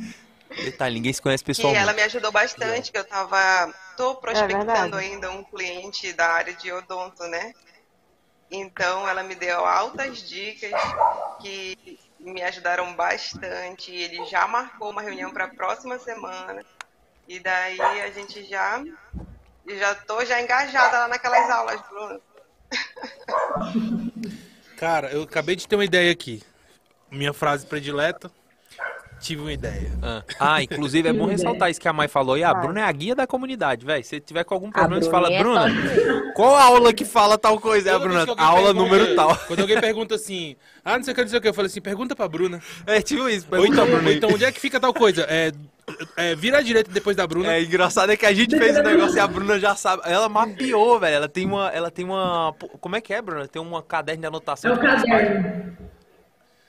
Detalhe, ninguém se conhece Que pessoalmente. ela me ajudou bastante, que eu tava. tô prospectando verdade. ainda um cliente da área de odonto, né? Então ela me deu altas dicas que me ajudaram bastante. Ele já marcou uma reunião para a próxima semana. E daí a gente já já tô já engajada lá naquelas aulas, Bruno. Cara, eu acabei de ter uma ideia aqui. Minha frase predileta. Tive uma ideia. Ah, Ah, inclusive é bom ressaltar isso que a Mãe falou. E a Vai. Bruna é a guia da comunidade, velho. Se tiver com algum A problema, você fala, é Bruna, top. qual aula que fala tal coisa? É, Toda Bruna, alguém aula pergunta- número tal. Quando alguém pergunta assim, ah, não sei o que, não sei o que, eu falo assim, pergunta pra Bruna. É tipo isso, Ou então, a Bruna então, onde é que fica tal coisa? É, é, vira à direita depois da Bruna. É engraçado é que a gente fez o negócio e a Bruna já sabe. Ela mapeou, velho. Ela tem uma. Ela tem uma. Como é que é, Bruna? Tem uma caderno de anotação. É o caderno.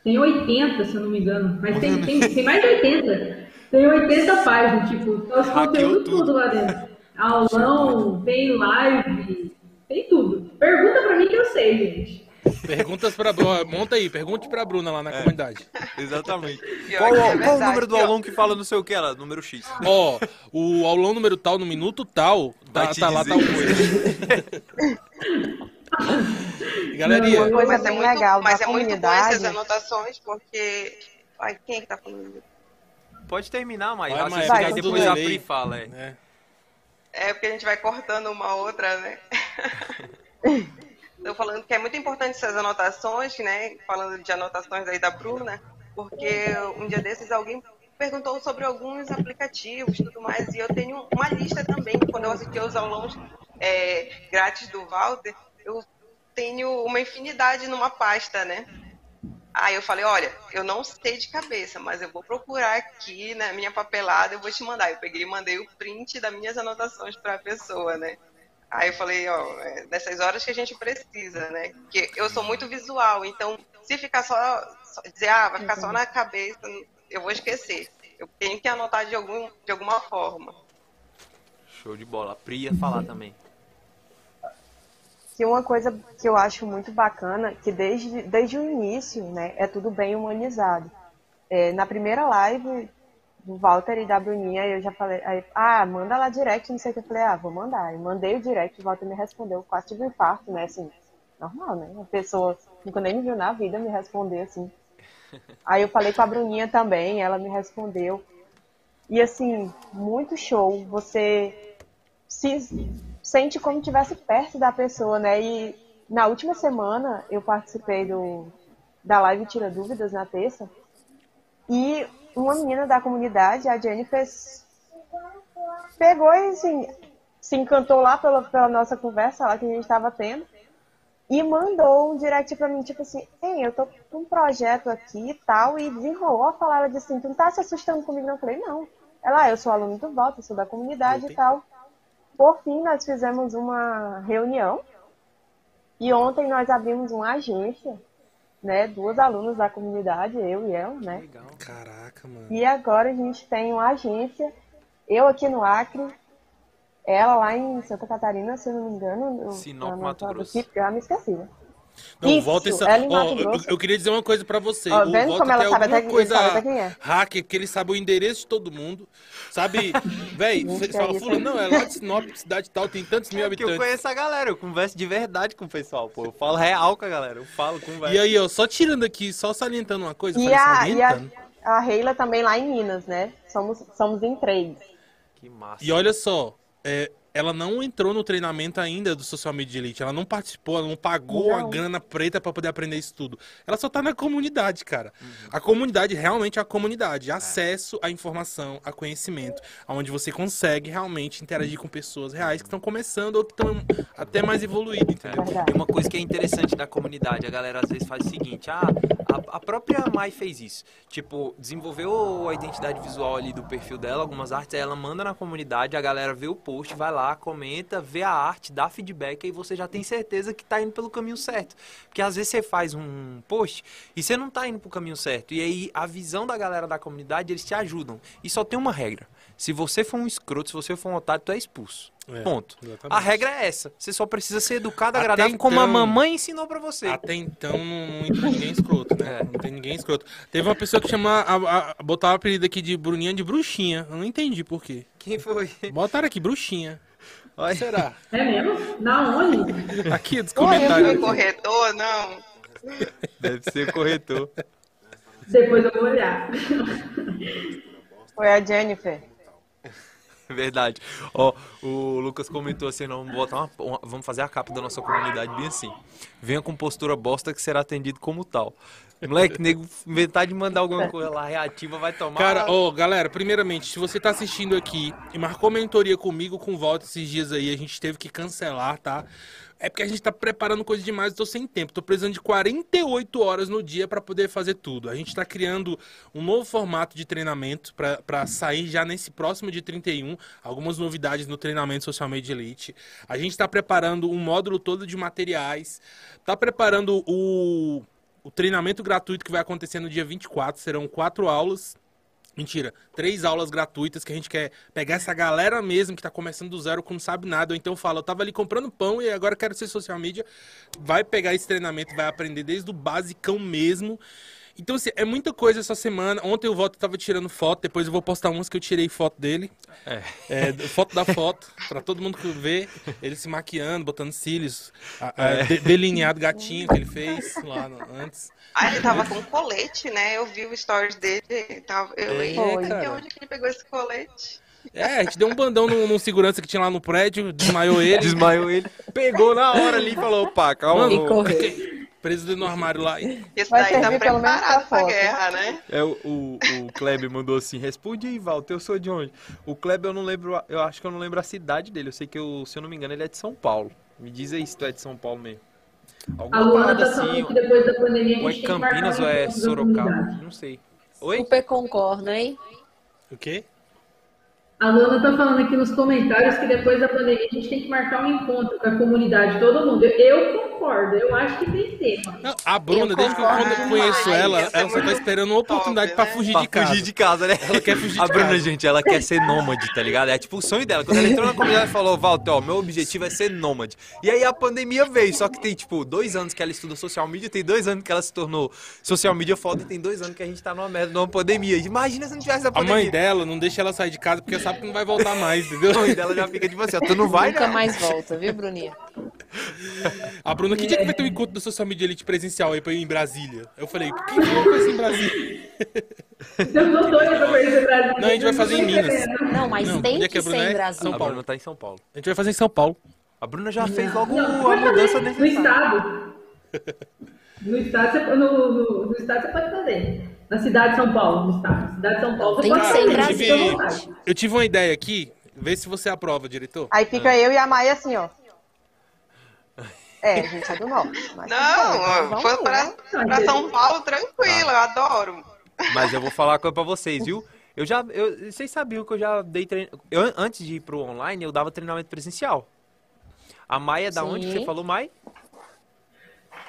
Tem 80, se eu não me engano. Mas tem, tem, tem mais de 80. Tem 80 páginas, tipo, tá os Hackeou conteúdos tudo. tudo lá dentro. Aulão, tem live, tem tudo. Pergunta pra mim que eu sei, gente. Perguntas pra Bruna. Monta aí, pergunte pra Bruna lá na comunidade. Exatamente. Qual, é qual o número do aulão que fala não sei o que? Ela, número X. Ó, o aulão número tal, no minuto tal, tá, tá lá tal coisa. Galerinha, Uma coisa mas é bem muito, legal mas é muito bom essas anotações, porque. Ai, quem é que tá falando? Pode terminar, mas Vai, assim, Maia, vai, depois a. Pri fala. É. É. É porque a gente vai cortando uma outra, né? Estou falando que é muito importante essas anotações, né? Falando de anotações aí da Bruna, porque um dia desses alguém perguntou sobre alguns aplicativos e tudo mais, e eu tenho uma lista também. Quando eu assisti aos aulões é, grátis do Walter, eu tenho uma infinidade numa pasta, né? Aí eu falei, olha, eu não sei de cabeça, mas eu vou procurar aqui na minha papelada, eu vou te mandar. Eu peguei e mandei o print das minhas anotações para a pessoa, né? Aí eu falei, ó, é nessas horas que a gente precisa, né? Porque eu sou muito visual, então se ficar só, só dizer, ah, vai ficar só na cabeça, eu vou esquecer. Eu tenho que anotar de, algum, de alguma forma. Show de bola. A Pri ia falar também. Que uma coisa que eu acho muito bacana, que desde, desde o início, né, é tudo bem humanizado. É, na primeira live, do Walter e da Bruninha, eu já falei, aí, ah, manda lá direct, não sei o que. Eu falei, ah, vou mandar. Eu mandei o direct, o Walter me respondeu, quase tive um infarto, né? Assim, normal, né? Uma pessoa nunca nem me viu na vida me responder assim. Aí eu falei com a Bruninha também, ela me respondeu. E assim, muito show. Você se sente como estivesse perto da pessoa, né? E na última semana eu participei do, da live Tira Dúvidas na terça. E uma menina da comunidade, a Jennifer, pegou e assim, se encantou lá pela, pela nossa conversa lá que a gente estava tendo e mandou um direct pra mim, tipo assim, ei, eu tô com um projeto aqui e tal, e desenrolou a falar, ela disse assim, tu não tá se assustando comigo? Não, eu falei, não. Ela, ah, eu sou aluno do Volta, sou da comunidade e tal. Por fim, nós fizemos uma reunião, e ontem nós abrimos uma agência, né, duas alunas da comunidade, eu e ela, né. Legal. Caraca, mano. E agora a gente tem uma agência, eu aqui no Acre, ela lá em Santa Catarina, se eu não me engano. eu- Sinop, Mato Grosso. Eu me esqueci, né? Não, Isso, volta essa. Mato eu, eu queria dizer uma coisa pra você. Ó, o vendo Volta como ela tem sabe até quem- coisa sabe até quem é. hacker, que ele sabe o endereço de todo mundo. Sabe, véi, você fala, é isso, fula, hein? não, é lá de Sinop, cidade tal, tem tantos mil É porque eu habitantes. conheço a galera, eu converso de verdade com o pessoal, pô. Eu falo real com a galera, eu falo, converso. E aí, ó, só tirando aqui, só salientando uma coisa, E a, e a, a Reila também lá em Minas, né? Somos, somos em três. Que massa. E olha só, é, ela não entrou no treinamento ainda do Social Media Elite. Ela não participou, ela não pagou a Não. grana preta pra poder aprender isso tudo. Ela só tá na comunidade, cara. Uhum. A comunidade realmente é a comunidade. É. Acesso à informação, a conhecimento. Onde você consegue realmente interagir com pessoas reais que estão começando ou que estão até mais evoluídas, entendeu? Verdade. E uma coisa que é interessante da comunidade, a galera às vezes faz o seguinte, ah, a, a própria Mai fez isso. Tipo, desenvolveu a identidade visual ali do perfil dela, algumas artes, ela manda na comunidade, a galera vê o post, vai lá, comenta, vê a arte, dá feedback, aí você já tem certeza que tá indo pelo caminho certo. Porque às vezes você faz um post e você não tá indo pro caminho certo. E aí a visão da galera da comunidade, eles te ajudam. E só tem uma regra. Se você for um escroto, se você for um otário, tu é expulso. É, Ponto. exatamente. A regra é essa. Você só precisa ser educado, Até agradável, como a então- mamãe ensinou pra você. Até então não, não entra ninguém escroto, né? É. Não tem ninguém escroto. Teve uma pessoa que chama. A, a, botar o apelido aqui de Bruninha de bruxinha. Eu não entendi por quê. Quem foi? Botaram aqui, bruxinha. Olha. Será? É mesmo? Da onde? Aqui, dos Oi, eu Foi comentários. corretor, não. Deve ser corretor. Depois eu vou olhar. Foi a Jennifer. Verdade. Ó, o Lucas comentou assim, não, vamos botar uma, uma- vamos fazer a capa da nossa comunidade bem assim. Venha com postura bosta que será atendido como tal. Moleque, nego, inventar de mandar alguma coisa lá reativa vai tomar. Cara, ó, galera, primeiramente, se você tá assistindo aqui e marcou mentoria comigo com volta esses dias aí, a gente teve que cancelar, tá? É porque a gente tá preparando coisa demais, eu tô sem tempo. Tô precisando de 48 horas no dia pra poder fazer tudo. A gente tá criando um novo formato de treinamento pra sair já nesse próximo de 31. Algumas novidades no treinamento Social Media Elite. A gente tá preparando um módulo todo de materiais. Tá preparando o, o treinamento gratuito que vai acontecer no dia 24. Serão quatro aulas. Mentira, três aulas gratuitas que a gente quer pegar essa galera mesmo que tá começando do zero, que não sabe nada, ou então fala, eu tava ali comprando pão e agora quero ser social media, vai pegar esse treinamento, vai aprender desde o basicão mesmo. Então, assim, é muita coisa essa semana. Ontem o Voto tava tirando foto, depois eu vou postar umas que eu tirei foto dele. É. É, foto da foto, pra todo mundo ver. Ele se maquiando, botando cílios, de- delineado gatinho que ele fez lá no- antes. Ah, ele tava com colete, né? Eu vi o stories dele. ele Tava, eu, É, "Eita, cara. de onde que ele pegou esse colete? É, a gente deu um bandão num, num segurança que tinha lá no prédio, desmaiou ele. Desmaiou ele, pegou na hora ali e falou, opa, calma. Mano, E correu. Preso dentro do armário lá. Esse Vai daí tá preparado pra guerra, né? É, o, o, o Kleber mandou assim, responde aí, Walter, eu sou de onde? O Kleber eu não lembro, a- eu acho que eu não lembro a cidade dele, eu sei que, eu, se eu não me engano, ele é de São Paulo. Me diz aí se tu é de São Paulo mesmo. A Alguma Luana parada tá assim, falando que depois da pandemia a ou é gente tem que marcar Campinas ou é Sorocaba, não sei. Oi? Super concordo, hein? O quê? A Luana tá falando aqui nos comentários que depois da pandemia a gente tem que marcar um encontro com a comunidade, todo mundo. Eu, eu concordo, eu acho que tem que ter, mano. Não, a Bruna, Eu desde que eu, concordo quando eu conheço ela, ser ela só tá esperando uma oportunidade né? fugir Pra de casa. fugir de casa, né? Ela quer fugir de A Bruna, casa. gente, ela quer ser nômade, tá ligado? É tipo o sonho dela. Quando ela entrou na comunidade, ela falou, Walter, ó, meu objetivo é ser nômade. E aí a pandemia veio, só que tem, tipo, dois anos que ela estuda social media, tem dois anos que ela se tornou social media foda e tem dois anos que a gente tá numa merda, numa pandemia. Imagina se não tivesse a A pandemia. mãe dela não deixa ela sair de casa porque sabe que não vai voltar mais, entendeu? A mãe dela já fica tipo assim, ó, tu não vai, Nunca não. mais volta, viu, Bruninha? A Bruna, que dia que vai ter um encontro do Social Media Elite presencial aí pra ir em Brasília? Eu falei, por que que não vai ser em Brasília? Eu tô doida pra conhecer o Brasil. Não, a gente vai fazer em Minas. Não, mas Não, tem é que que ser Bruna é? em Brasília. São A Paulo. Bruna tá em São Paulo. A gente vai fazer em São Paulo. A Bruna já fez logo Não, a mudança No estado. No estado, você, no, no, no estado você pode fazer. Na cidade de São Paulo, no estado. Cidade de São Paulo, você Tem que ser em. Brasília. Eu tive uma ideia aqui, vê se você aprova, diretor. Aí fica eu e a Maia assim, ó. É, a gente é do norte. Mas Não, vamos foi ir, pra, pra São Paulo tranquilo, eu adoro. Mas eu vou falar uma coisa pra vocês, viu? Eu já. Eu, vocês sabiam que eu já dei treino. Eu, antes de ir pro online, eu dava treinamento presencial. A Maia é da onde você falou, Mai?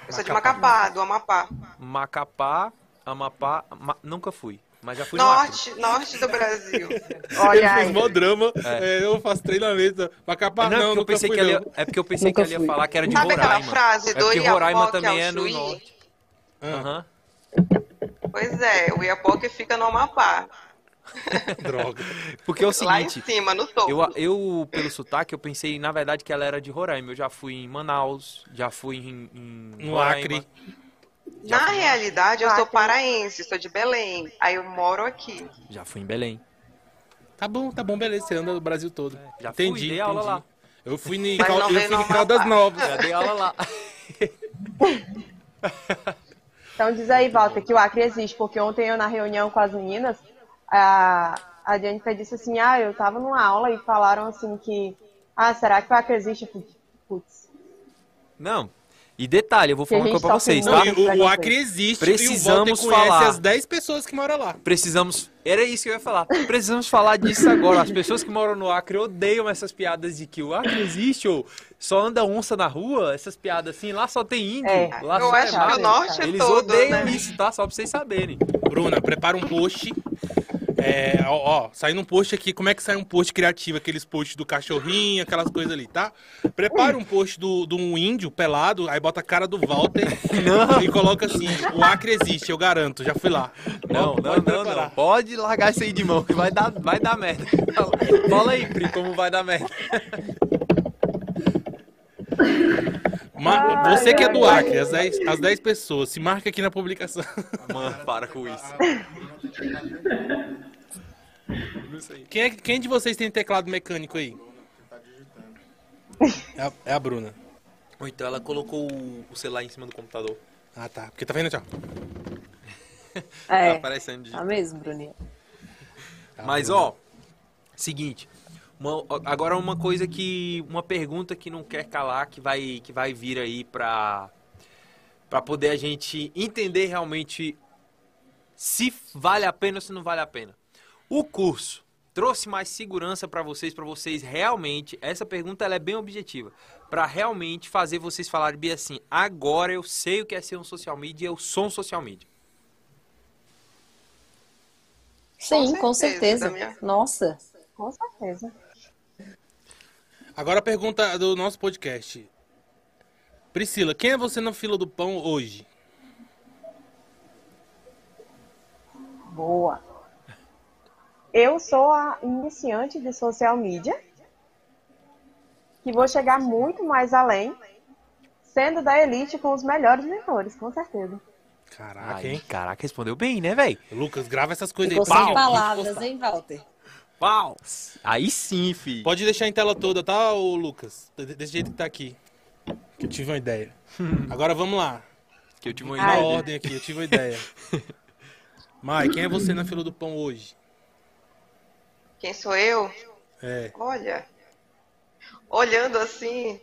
Eu sou de Macapá, do Amapá. Macapá, Amapá. Ma- Nunca fui. Mas já fui no Acre. Norte, norte do Brasil. Ele Olha fez aí. mó drama, é, eu faço treinamento. Pra capar, Não, é não, porque eu nunca pensei fui, que ela não. ia, é porque eu pensei Nunca que ela ia falar que era de Sabe aquela Roraima. frase, é do porque Roraima também é no Chuí? norte. Aham. Pois é, o Iapoque fica no Amapá. droga. Porque é o Lá em seguinte, cima, no topo. eu, eu, pelo sotaque, eu pensei, na verdade, que ela era de Roraima. Eu já fui em Manaus, já fui em, em No Roraima. Acre. Na realidade, eu sou Acre. paraense, sou de Belém. Aí eu moro aqui. Já fui em Belém. Tá bom, tá bom, beleza. Você anda no Brasil todo. Já fui, entendi, dei aula lá. Eu fui em, Cal... não eu fui no em Caldas. Novas. Já dei aula lá. Então diz aí, Walter, que o Acre existe, porque ontem eu na reunião com as meninas, a, a Jennifer disse assim, ah, eu tava numa aula e falaram assim que, ah, será que o Acre existe? Putz, Não. E detalhe, eu vou falar uma coisa pra sofre vocês, tá? o, o. Acre existe Precisamos e o Walter falar. as 10 pessoas que moram lá. Precisamos. Era isso que eu ia falar. Precisamos falar disso agora. As pessoas que moram no Acre odeiam essas piadas de que o Acre existe ou só anda onça na rua. Essas piadas assim. Lá só tem índio. É. Lá eu só acho é que o norte Eles todo, odeiam né? isso, tá? Só pra vocês saberem. Bruna, prepara um post. É, ó, ó, saindo um post aqui, como é que sai um post criativo? Aqueles posts do cachorrinho, aquelas coisas ali, tá? Prepara um post do, do um índio pelado, aí bota a cara do Walter e coloca assim: o Acre existe, eu garanto, já fui lá. Não, Pode não, não, não. Pode largar isso aí de mão, que vai dar, vai dar merda. Fala aí, Pri, como vai dar merda. Ma- você que é do Acre, as 10, as 10 pessoas, se marca aqui na publicação. Mano, para com isso. Quem, é, quem de vocês tem teclado mecânico aí? É a, é a Bruna. Ou então ela colocou o o celular em cima do computador. Ah, tá. Porque tá vendo, tchau. Tá É, aparecendo de... tá mesmo, Bruninha? Mas, ó, seguinte. uma- agora uma coisa que. Uma pergunta que não quer calar, que vai, que vai vir aí pra, pra poder a gente entender realmente se vale a pena ou se não vale a pena. O curso trouxe mais segurança pra vocês, pra vocês realmente. Essa pergunta ela é bem objetiva. Pra realmente fazer vocês falarem bem assim: agora eu sei o que é ser um social media, eu sou um social media. Sim, com certeza, certeza. da minha- Nossa. com certeza. Agora a pergunta do nosso podcast. Priscila, quem é você na fila do pão hoje? Boa. Eu sou a iniciante de social media, que vou chegar muito mais além, sendo da elite com os melhores mentores, com certeza. Caraca, Ai, hein? caraca, respondeu bem, né, velho? Lucas, grava essas coisas Ficou aí. sem Pau, palavras, hein, Walter? Pau! Aí sim, fi. Pode deixar em tela toda, tá, ô Lucas? De- Desse jeito que tá aqui. Que eu tive uma ideia. Agora vamos lá. Que eu tive uma Na Ai. ideia. ordem aqui, eu tive uma ideia. Mai, quem é você na fila do pão hoje? Quem sou eu? É. Olha, olhando assim,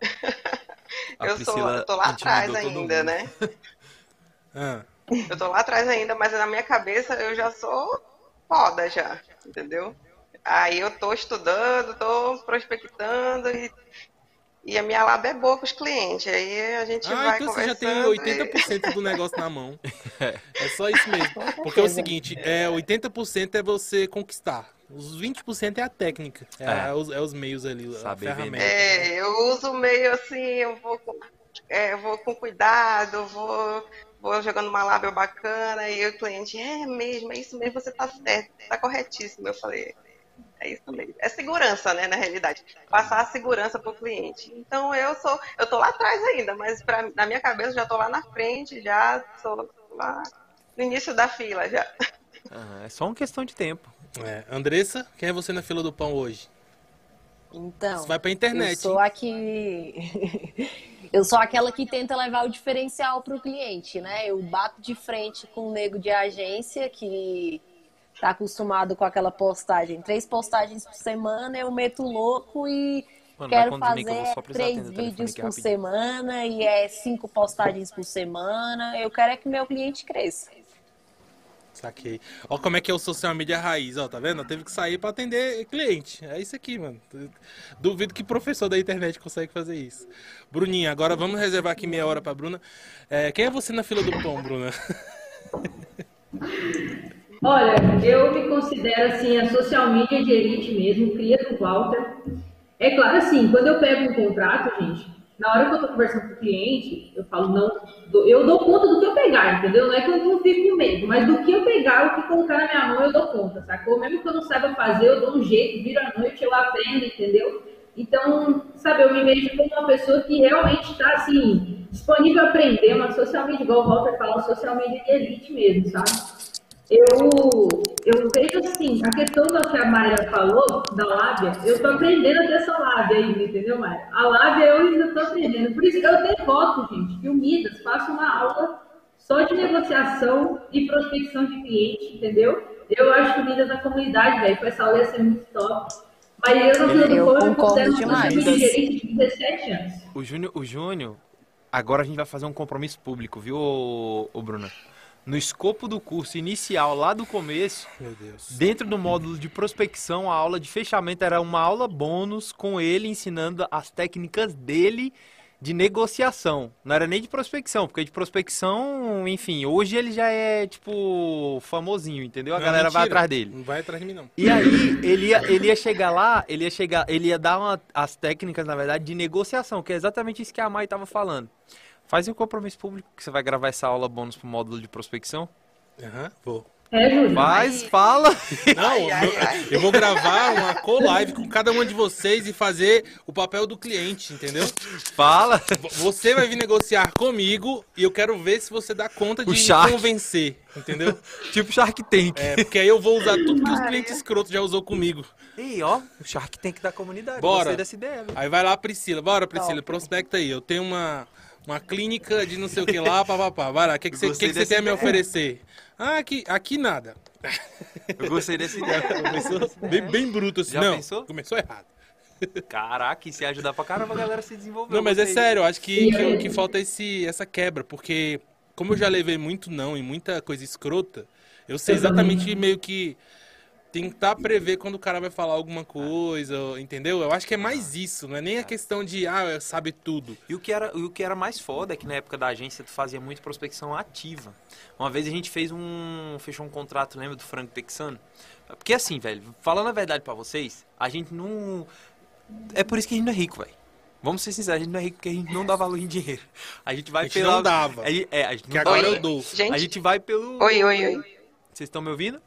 eu, sou, eu tô lá atrás ainda, né? Ah, Eu tô lá atrás ainda, mas na minha cabeça eu já sou foda já, entendeu? Aí eu tô estudando, tô prospectando e, e a minha lab é boa com os clientes. Aí a gente Ah, vai então você já tem conversando e- 80% do negócio na mão. É só isso mesmo. Porque é o seguinte, é, 80% é você conquistar. Os 20% é a técnica. É, É. a- os, é os meios ali, a Saber ferramenta. É, eu uso meio assim, eu vou com, é, eu vou com cuidado, vou, vou jogando uma lábia bacana, e o cliente, é mesmo, é isso mesmo, você tá certo, tá corretíssimo. Eu falei, é isso mesmo. É segurança, né, na realidade. Passar a segurança pro cliente. Então eu sou, eu tô lá atrás ainda, mas pra, na minha cabeça eu já tô lá na frente, já tô lá no início da fila já. Ah, é só uma questão de tempo. É. Andressa, quem é você na fila do pão hoje? Então, Você vai pra internet. eu sou a que... eu sou aquela que tenta levar o diferencial pro cliente, né? Eu bato de frente com o nego de agência que tá acostumado com aquela postagem. Três postagens por semana, eu meto louco e Mano, quero que fazer precisar três vídeos por rapidinho. semana e é cinco postagens por semana. Eu quero é que meu cliente cresça. Saquei. Ó como é que é o social media raiz, ó, tá vendo? Teve que sair pra atender cliente. É isso aqui, mano. Duvido que professor da internet consegue fazer isso. Bruninha, agora vamos reservar aqui meia hora pra Bruna. É, quem é você na fila do pão, Bruna? Olha, eu me considero assim a social media de elite mesmo, cria do Walter. É claro assim, quando eu pego um contrato, gente, na hora que eu tô conversando com o cliente, eu falo, não, eu dou conta do que eu pegar, entendeu? Não é que eu não fico com medo, mas do que eu pegar, o que colocar na minha mão, eu dou conta, sacou? Mesmo que eu não saiba fazer, eu dou um jeito, vira a noite, eu aprendo, entendeu? Então, sabe, eu me vejo como uma pessoa que realmente está, assim, disponível a aprender, uma social media, igual o Walter fala, social media de elite mesmo, sabe? Eu, eu vejo assim, a questão da que a Mayra falou, da lábia, eu tô aprendendo a ter essa lábia ainda, entendeu, Mayra? A lábia eu ainda tô aprendendo. Por isso que eu tenho foto, gente, que o Midas faça uma aula só de negociação e prospecção de cliente, entendeu? Eu acho que o Midas na comunidade, velho, com essa aula ia ser muito top. Mas eu, no fim do Eu concordo um demais. de gerente de 17 anos. O Júnior, o Júnior, agora a gente vai fazer um compromisso público, viu, ô, ô Bruna? No escopo do curso inicial, lá do começo, dentro do módulo de prospecção, a aula de fechamento era uma aula bônus com ele ensinando as técnicas dele de negociação. Não era nem de prospecção, porque de prospecção, enfim, hoje ele já é, tipo, famosinho, entendeu? A Não, galera vai mentira. atrás dele. Não vai atrás de mim, não. E aí, ele ia, ele ia chegar lá, ele ia chegar, ele ia dar uma- as técnicas, na verdade, de negociação, que é exatamente isso que a Mai estava falando. Faz um compromisso público que você vai gravar essa aula bônus pro módulo de prospecção. Aham, vou. É, Júlio? Faz, fala. Não, Ai, ai, eu- ai. eu vou gravar uma co-live com cada uma de vocês e fazer o papel do cliente, entendeu? Fala. Você vai vir negociar comigo e eu quero ver se você dá conta de me convencer, entendeu? tipo Shark Tank. É, porque aí eu vou usar tudo que os clientes escrotos já usou comigo. E ó, o Shark Tank da comunidade. Bora. Ideia? Aí vai lá, Priscila. Bora, Priscila, prospecta aí. Eu tenho uma, uma clínica de não sei o que lá, papapá. Vai lá, o que, que, você, que, que você dessa tem a me oferecer? Ah, aqui, aqui nada. Eu gostei dessa ideia. Começou bem, bem bruto assim. Já não, pensou? começou errado. Caraca, isso ia ajudar pra caramba a galera se desenvolver. Não, mas é sério, eu acho que, que, que falta esse, essa quebra, porque como eu já levei muito não e muita coisa escrota, eu sei exatamente meio que tentar prever quando o cara vai falar alguma coisa, entendeu? Eu acho que é mais isso, não é nem a questão de, ah, sabe tudo. E o que, era, o que era mais foda é que na época da agência tu fazia muito prospecção ativa. Uma vez a gente fez um. fechou um contrato, lembra do frango texano? Porque assim, velho, falando a verdade pra vocês, a gente não. É por isso que a gente não é rico, velho. Vamos ser sinceros, a gente não é rico porque a gente não dá valor em dinheiro. A gente vai A gente pela- não dava. Gente- é, a gente Que não agora dava. eu dou. Gente, A gente vai pelo. oi, oi, oi. Vocês estão me ouvindo?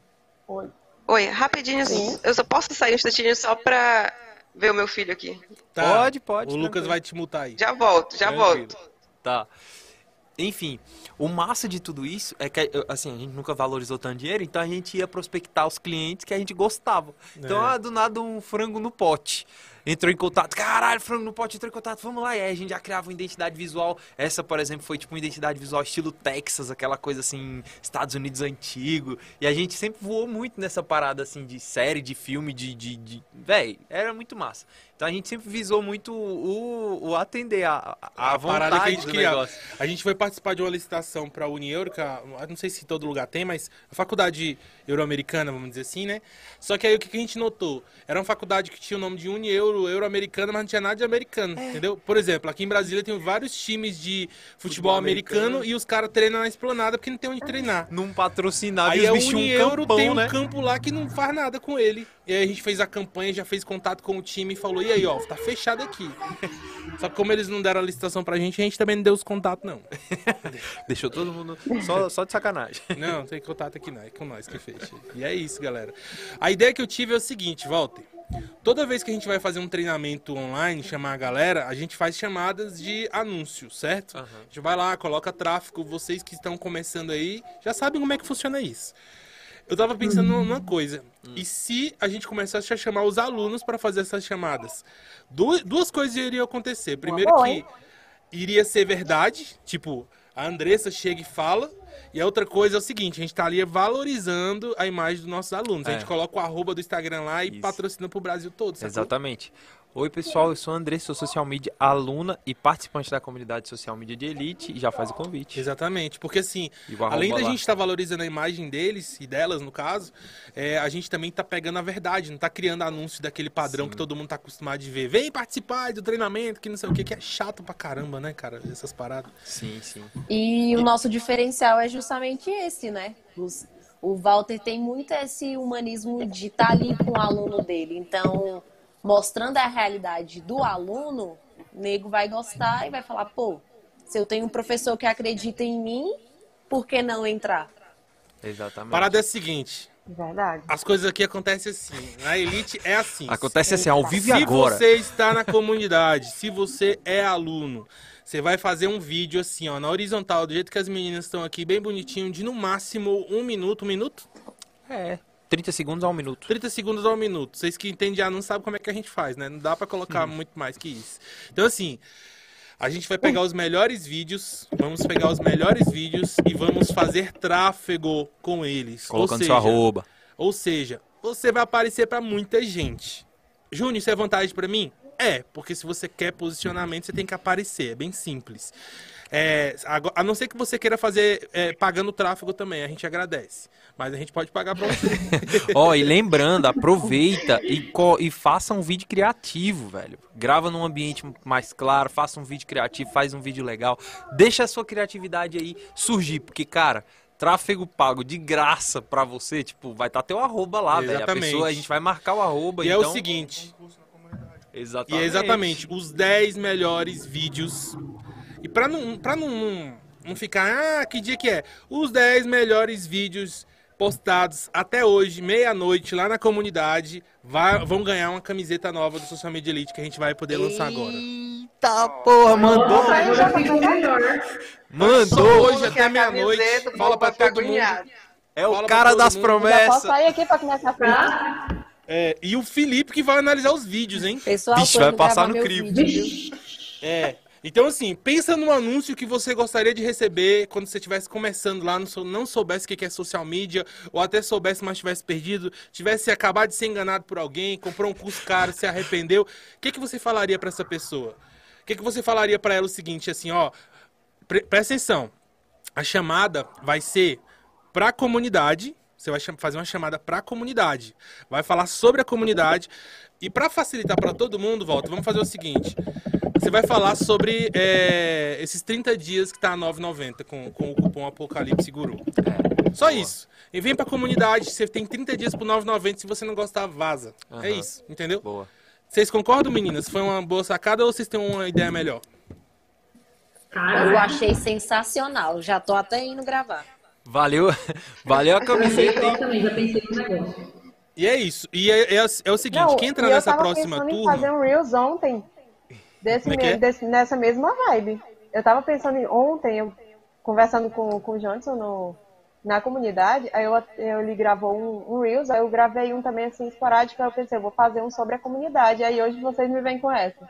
Oi. Oi, rapidinho, Sim. eu só posso sair um instantinho só pra ver o meu filho aqui. Tá, Pode, pode, O Lucas vai te multar aí. Já volto, já Tranquilo. volto. Tá. Enfim, o massa de tudo isso é que, assim, a gente nunca valorizou tanto dinheiro, então a gente ia prospectar os clientes que a gente gostava. Então, É. ah, do nada um frango no pote. Entrou em contato. Caralho, frango no pote entrou em contato, vamos lá. E aí a gente já criava uma identidade visual. Essa, por exemplo, foi tipo uma identidade visual estilo Texas, aquela coisa assim, Estados Unidos antigo. E a gente sempre voou muito nessa parada assim de série, de filme, de. de, de... Véi, era muito massa. Então a gente sempre visou muito o, o atender a, a, a parada que a vontade gente do criava. negócio. A gente foi participar de uma licitação para a Unieuro, que a- eu não sei se em todo lugar tem, mas a faculdade euro-americana, vamos dizer assim, né? Só que aí o que que a gente notou? Era uma faculdade que tinha o nome de Unieuro, euro-americana, mas não tinha nada de americano, É. entendeu? Por exemplo, aqui em Brasília tem vários times de futebol, Futebol americano, americano. e os caras treinam na esplanada porque não tem onde treinar. Não patrocinava Aí e a os bichos um Unieuro campão, tem um né? campo lá que não faz nada com ele. E aí a gente fez a campanha, já fez contato com o time e falou, e aí, ó, tá fechado aqui. Só que como eles não deram a licitação pra gente, a gente também não deu os contatos, não. Deixou todo mundo só, só de sacanagem. Não, não tem contato aqui não, é com nós que fecha. E é isso, galera. A ideia que eu tive é o seguinte, Walter. Toda vez que a gente vai fazer um treinamento online, chamar a galera, a gente faz chamadas de anúncio, certo? A gente vai lá, coloca tráfego, vocês que estão começando aí, já sabem como é que funciona isso. Eu tava pensando numa coisa. E se a gente começasse a chamar os alunos para fazer essas chamadas? Du- duas coisas iriam acontecer. Primeiro boa, que hein? iria ser verdade, tipo, a Andressa chega e fala. E a outra coisa é o seguinte, a gente tá ali valorizando a imagem dos nossos alunos. A É. gente coloca o arroba do Instagram lá e Isso. patrocina pro Brasil todo, sacou? Exatamente. Oi, pessoal, eu sou a André, sou social media aluna e participante da comunidade social media de elite e já faz o convite. Exatamente, porque assim, E o além da lá. gente estar valorizando a imagem deles e delas, no caso, é, a gente também tá pegando a verdade, não tá criando anúncio daquele padrão que todo mundo tá acostumado de ver. Vem participar do treinamento, que não sei o que, que é chato pra caramba, né, cara, essas paradas. Sim, sim. E o nosso diferencial é justamente esse, né? Os- o Walter tem muito esse humanismo de estar ali com o aluno dele. Então, mostrando a realidade do aluno, o nego vai gostar e vai falar, pô, se eu tenho um professor que acredita em mim, por que não entrar? Exatamente. A parada é a seguinte, Verdade. as coisas aqui acontecem assim, na Elite é assim. Acontece assim, ao vivo e se agora. você está na comunidade, se você é aluno, você vai fazer um vídeo assim, ó, na horizontal, do jeito que as meninas estão aqui, bem bonitinho, de no máximo um minuto, um minuto? É, 30 segundos a um minuto. 30 segundos a um minuto. Vocês que entendem já não sabem como é que a gente faz, né? Não dá pra colocar muito mais que isso. Então, assim, a gente vai pegar os melhores vídeos, vamos pegar os melhores vídeos e vamos fazer tráfego com eles. Colocando seja, arroba. Ou seja, você vai aparecer pra muita gente. Júnior, isso é vantagem pra mim? É, porque se você quer posicionamento, você tem que aparecer. É bem simples. É, a não ser que você queira fazer é, pagando tráfego também, a gente agradece. Mas a gente pode pagar pra você. Ó, e lembrando, aproveita e, e faça um vídeo criativo, velho. Grava num ambiente mais claro, faça um vídeo criativo, faz um vídeo legal. Deixa a sua criatividade aí surgir, porque, cara, tráfego pago de graça pra você, tipo, vai estar teu arroba lá, velho. A Exatamente. pessoa, a gente vai marcar o arroba, E é então... o seguinte, e Exatamente. é exatamente os 10 melhores vídeos. E pra não, pra não, não, não ficar, ah, que dia que é? Os 10 melhores vídeos postados até hoje, meia-noite, lá na comunidade, vai- vão ganhar uma camiseta nova do Social Media Elite que a gente vai poder lançar agora. Eita porra, mandou, Nossa, eu já fico melhor. mandou. hoje até meia-noite, fala pra todo mundo. É o Fala cara das mundo. Já posso promessas. sair aqui pra começar a falar. É, e o Felipe que vai analisar os vídeos, hein? Pessoal, Vixe, vai passar no crivo. É. Então, assim, pensa num anúncio que você gostaria de receber quando você estivesse começando lá, não, sou- não soubesse o que é social media, ou até soubesse, mas tivesse perdido, tivesse acabado de ser enganado por alguém, comprou um curso caro, se arrependeu. O que, que você falaria pra essa pessoa? O que, que você falaria pra ela o seguinte, assim, ó, pre- presta atenção, a chamada vai ser pra comunidade, você vai fazer uma chamada pra comunidade, vai falar sobre a comunidade, e pra facilitar pra todo mundo, Volta, vamos fazer o seguinte, você vai falar sobre é, esses 30 dias que tá a 9,90 com, com o cupom Apocalipse Guru. Só isso. E vem pra comunidade, você tem 30 dias por 9,90, se você não gostar, vaza. É Aham. isso, entendeu? Boa. Vocês concordam, meninas? Foi uma boa sacada ou vocês têm uma ideia melhor? Eu Cara, achei sensacional. Já tô até indo gravar. Valeu, valeu a camiseta, eu também já pensei no negócio. E é isso. E é, é, é o seguinte, Não, quem entrar e eu nessa tava próxima pensando em turma... fazer um Reels ontem. Desse é que me- é? desse- nessa mesma vibe. Eu tava pensando em ontem, eu conversando com, com o Johnson no, na comunidade, aí eu, eu, ele gravou um, um Reels, aí eu gravei um também assim esporádico, aí eu pensei, eu vou fazer um sobre a comunidade, aí hoje vocês me vêm com essa.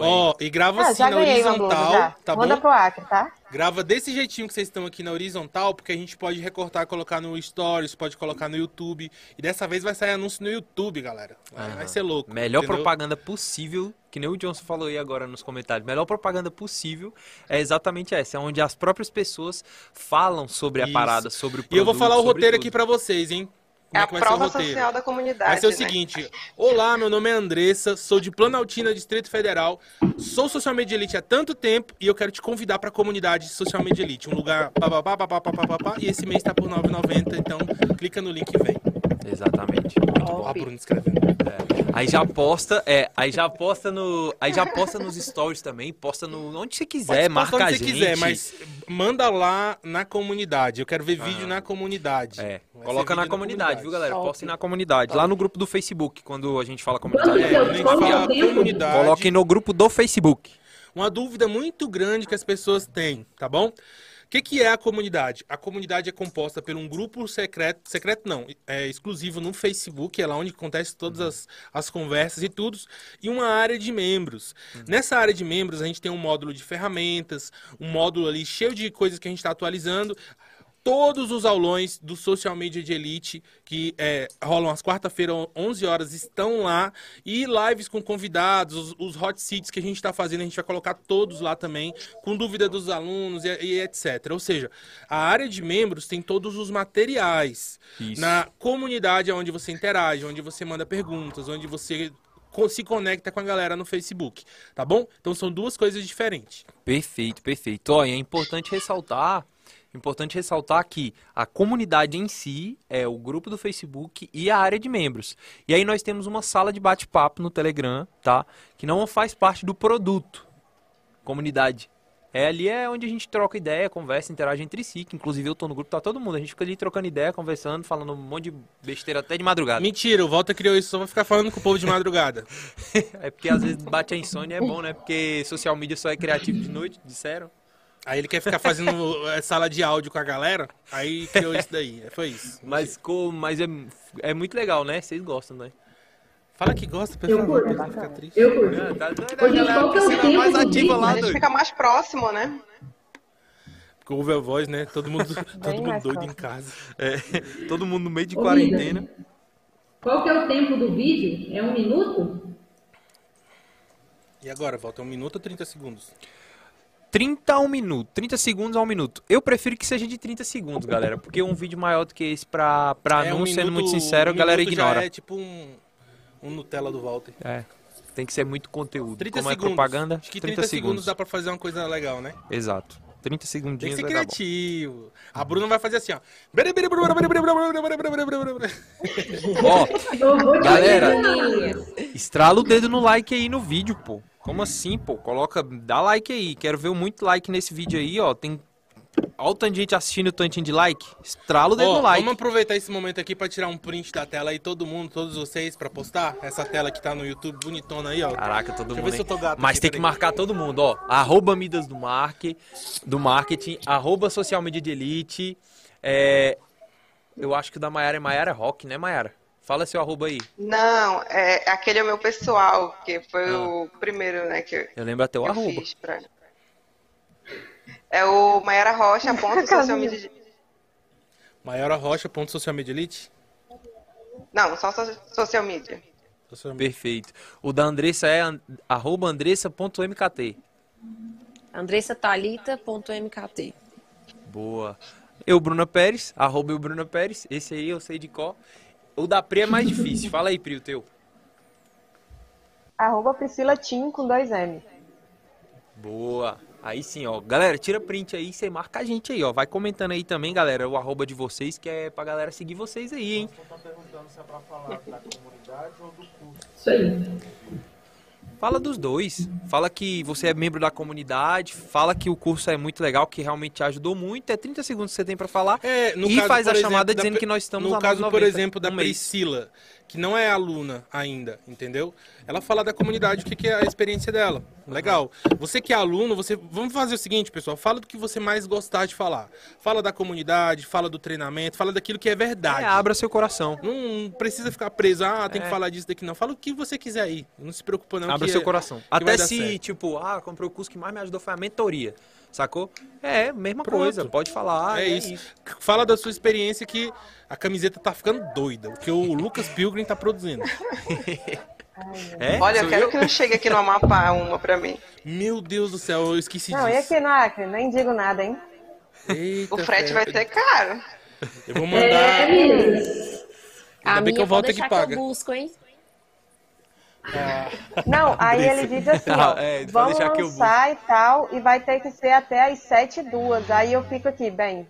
Ó, e grava Ah, assim na horizontal, tá Manda bom? pro Acre, tá? Grava desse jeitinho que vocês estão aqui na horizontal, porque a gente pode recortar colocar no Stories, pode colocar no YouTube. E dessa vez vai sair anúncio no YouTube, galera. Vai, vai ser louco. Melhor entendeu? propaganda possível, que nem o Johnson falou aí agora nos comentários, melhor propaganda possível é exatamente essa, é onde as próprias pessoas falam sobre a Isso. parada, sobre o produto, E eu vou falar o roteiro tudo. aqui pra vocês, hein? É Como a que vai ser o prova roteiro? social da comunidade. Vai ser o né? seguinte: Olá, meu nome é Andressa, sou de Planaltina, Distrito Federal. Sou social media elite há tanto tempo e eu quero te convidar para a comunidade social media elite, um lugar papapá, papapá, papapá, e esse mês tá por R$ 9,90, então clica no link e vem. Exatamente. Ó, a Bruna escrevendo. Aí já posta, é, aí já posta no, aí já posta nos stories também, posta no onde você quiser, Pode marca postar a onde gente. você quiser, mas manda lá na comunidade. Eu quero ver vídeo na comunidade. É, Vai coloca na vídeo comunidade, viu, galera? Top. Postem na comunidade, lá no grupo do Facebook, quando a gente fala comunidade. É, quando a gente fala comunidade. Coloquem no grupo do Facebook. Uma dúvida muito grande que as pessoas têm, tá bom? O que, que é a comunidade? A comunidade é composta por um grupo secreto, secreto não, é exclusivo no Facebook, é lá onde acontece todas as, as conversas e tudo, e uma área de membros. Nessa área de membros, a gente tem um módulo de ferramentas, um módulo ali cheio de coisas que a gente está atualizando. Todos os aulões do Social Media de Elite que é, rolam às quarta-feira, 11 horas, estão lá. E lives com convidados, os, os hot seats que a gente está fazendo, a gente vai colocar todos lá também, com dúvida dos alunos e, e etc. Ou seja, a área de membros tem todos os materiais. Isso. Na comunidade é onde você interage, onde você manda perguntas, onde você se conecta com a galera no Facebook, tá bom? Então são duas coisas diferentes. Perfeito, perfeito. Olha, é importante ressaltar, importante ressaltar que a comunidade em si é o grupo do Facebook e a área de membros. E aí nós temos uma sala de bate-papo no Telegram, tá? Que não faz parte do produto. Comunidade. É ali é onde a gente troca ideia, conversa, interage entre si, que inclusive eu tô no grupo, tá todo mundo, a gente fica ali trocando ideia, conversando, falando um monte de besteira até de madrugada. Mentira, o Walter criou isso só pra ficar falando com o povo de madrugada. É porque às vezes bate a insônia, é bom, né? Porque social media só é criativo de noite, disseram. Aí ele quer ficar fazendo eh, sala de áudio com a galera, aí criou isso daí. Foi isso. Mas, ficou, mas é, é muito legal, né? Vocês gostam, né? Fala que gosta, por Eu favor, curto. pra não ficar triste. Eu curto. Ah, tá Ô, gente, galera, qual que é o piscina tempo mais ativa lá, A gente doido. fica mais próximo, né? Porque ouve a voz, né? Todo mundo, todo mundo doido em casa. É, todo mundo no meio de Ô, quarentena. Vida, Qual que é o tempo do vídeo? É um minuto? E agora, Walter, um minuto ou 30 segundos? 30 a 1 minuto. 30 segundos a 1 minuto. Eu prefiro que seja de 30 segundos, galera. Porque um vídeo maior do que esse pra, pra É, um anúncio, sendo muito minuto- sincero, a um galera minuto ignora. Já é tipo um, um Nutella do Walter. É. Tem que ser muito conteúdo. 30 Como é segundos. propaganda, Acho que 30, 30 segundos segundos. dá pra fazer uma coisa legal, né? Exato. 30 Tem que ser vai dar bom. criativo. A Bruna vai fazer assim, ó. Ó, Galera. estrala o dedo no like aí no vídeo, pô. Como assim, pô? Coloca, dá like aí. Quero ver muito like nesse vídeo aí, ó. Tem Olha o tanto de gente assistindo o tantinho de like. Estrala o dedo Ó, no like. Vamos aproveitar esse momento aqui pra tirar um print da tela aí, todo mundo, todos vocês, pra postar. Essa tela que tá no YouTube bonitona aí, ó. Caraca, todo Deixa eu mundo. ver se eu tô gato Mas aqui, tem que marcar todo mundo, ó. Arroba Midas do, marque, do Marketing, arroba Social Media de Elite. É, eu acho que o da Maiara é Maiara Rock, né, Maiara? Fala seu arroba aí. Não, é, aquele é o meu pessoal, que foi Ah. o primeiro, né, que eu, Eu lembro até o arroba. pra... É o Maiara Rocha, ponto social media... Maior Rocha, ponto social media elite. Não, só so- social media. Social media. Perfeito. O da Andressa é arroba andressa.mkt. andressatalita.mkt. Boa. Eu, Bruna Pérez, arroba eu, Bruna Pérez. Esse aí eu sei de qual. O da Pri é mais difícil. Fala aí, Pri, o teu. Arroba Priscila Tim com dois M. Boa. Aí sim, ó. Galera, tira print aí, você marca a gente aí, ó. Vai comentando aí também, galera, o arroba de vocês, que é pra galera seguir vocês aí, hein? Isso aí. Fala dos dois. Fala que você é membro da comunidade, fala que o curso é muito legal, que realmente te ajudou muito. É 30 segundos que você tem pra falar. É, no e caso, faz a exemplo, chamada da dizendo que nós estamos No caso, 9,90 por exemplo, da um mês. Que não é aluna ainda, entendeu? Ela fala da comunidade, o que, que é a experiência dela. Legal. Você que é aluno, você. Vamos fazer o seguinte, pessoal. Fala do que você mais gostar de falar. Fala da comunidade, fala do treinamento, fala daquilo que é verdade. É, abra seu coração. Não precisa ficar preso, ah, tem É. que falar disso daqui, não. Fala o que você quiser aí. Não se preocupa, não. Abra seu é- coração. Até se, certo. tipo, ah, comprei o curso que mais me ajudou foi a mentoria. Sacou? É, mesma Pronto. coisa. Pode falar. é, isso. Fala da sua experiência que a camiseta tá ficando doida. O que o Lucas Pilgrim tá produzindo. É? Olha, eu quero viu? que não chegue aqui no Amapá uma pra mim. Meu Deus do céu, eu esqueci Não, e disso. aqui no Acre? Nem digo nada, hein? Eita, O frete vai ser caro. Eu vou É, mandar. A Ainda bem que minha eu volto aqui deixar paga. que eu busco, hein? Não, aí ele diz assim, ó, Ah, é, vamos deixar que eu lançar e tal, e vai ter que ser até as 7 e duas. Aí eu fico aqui, bem,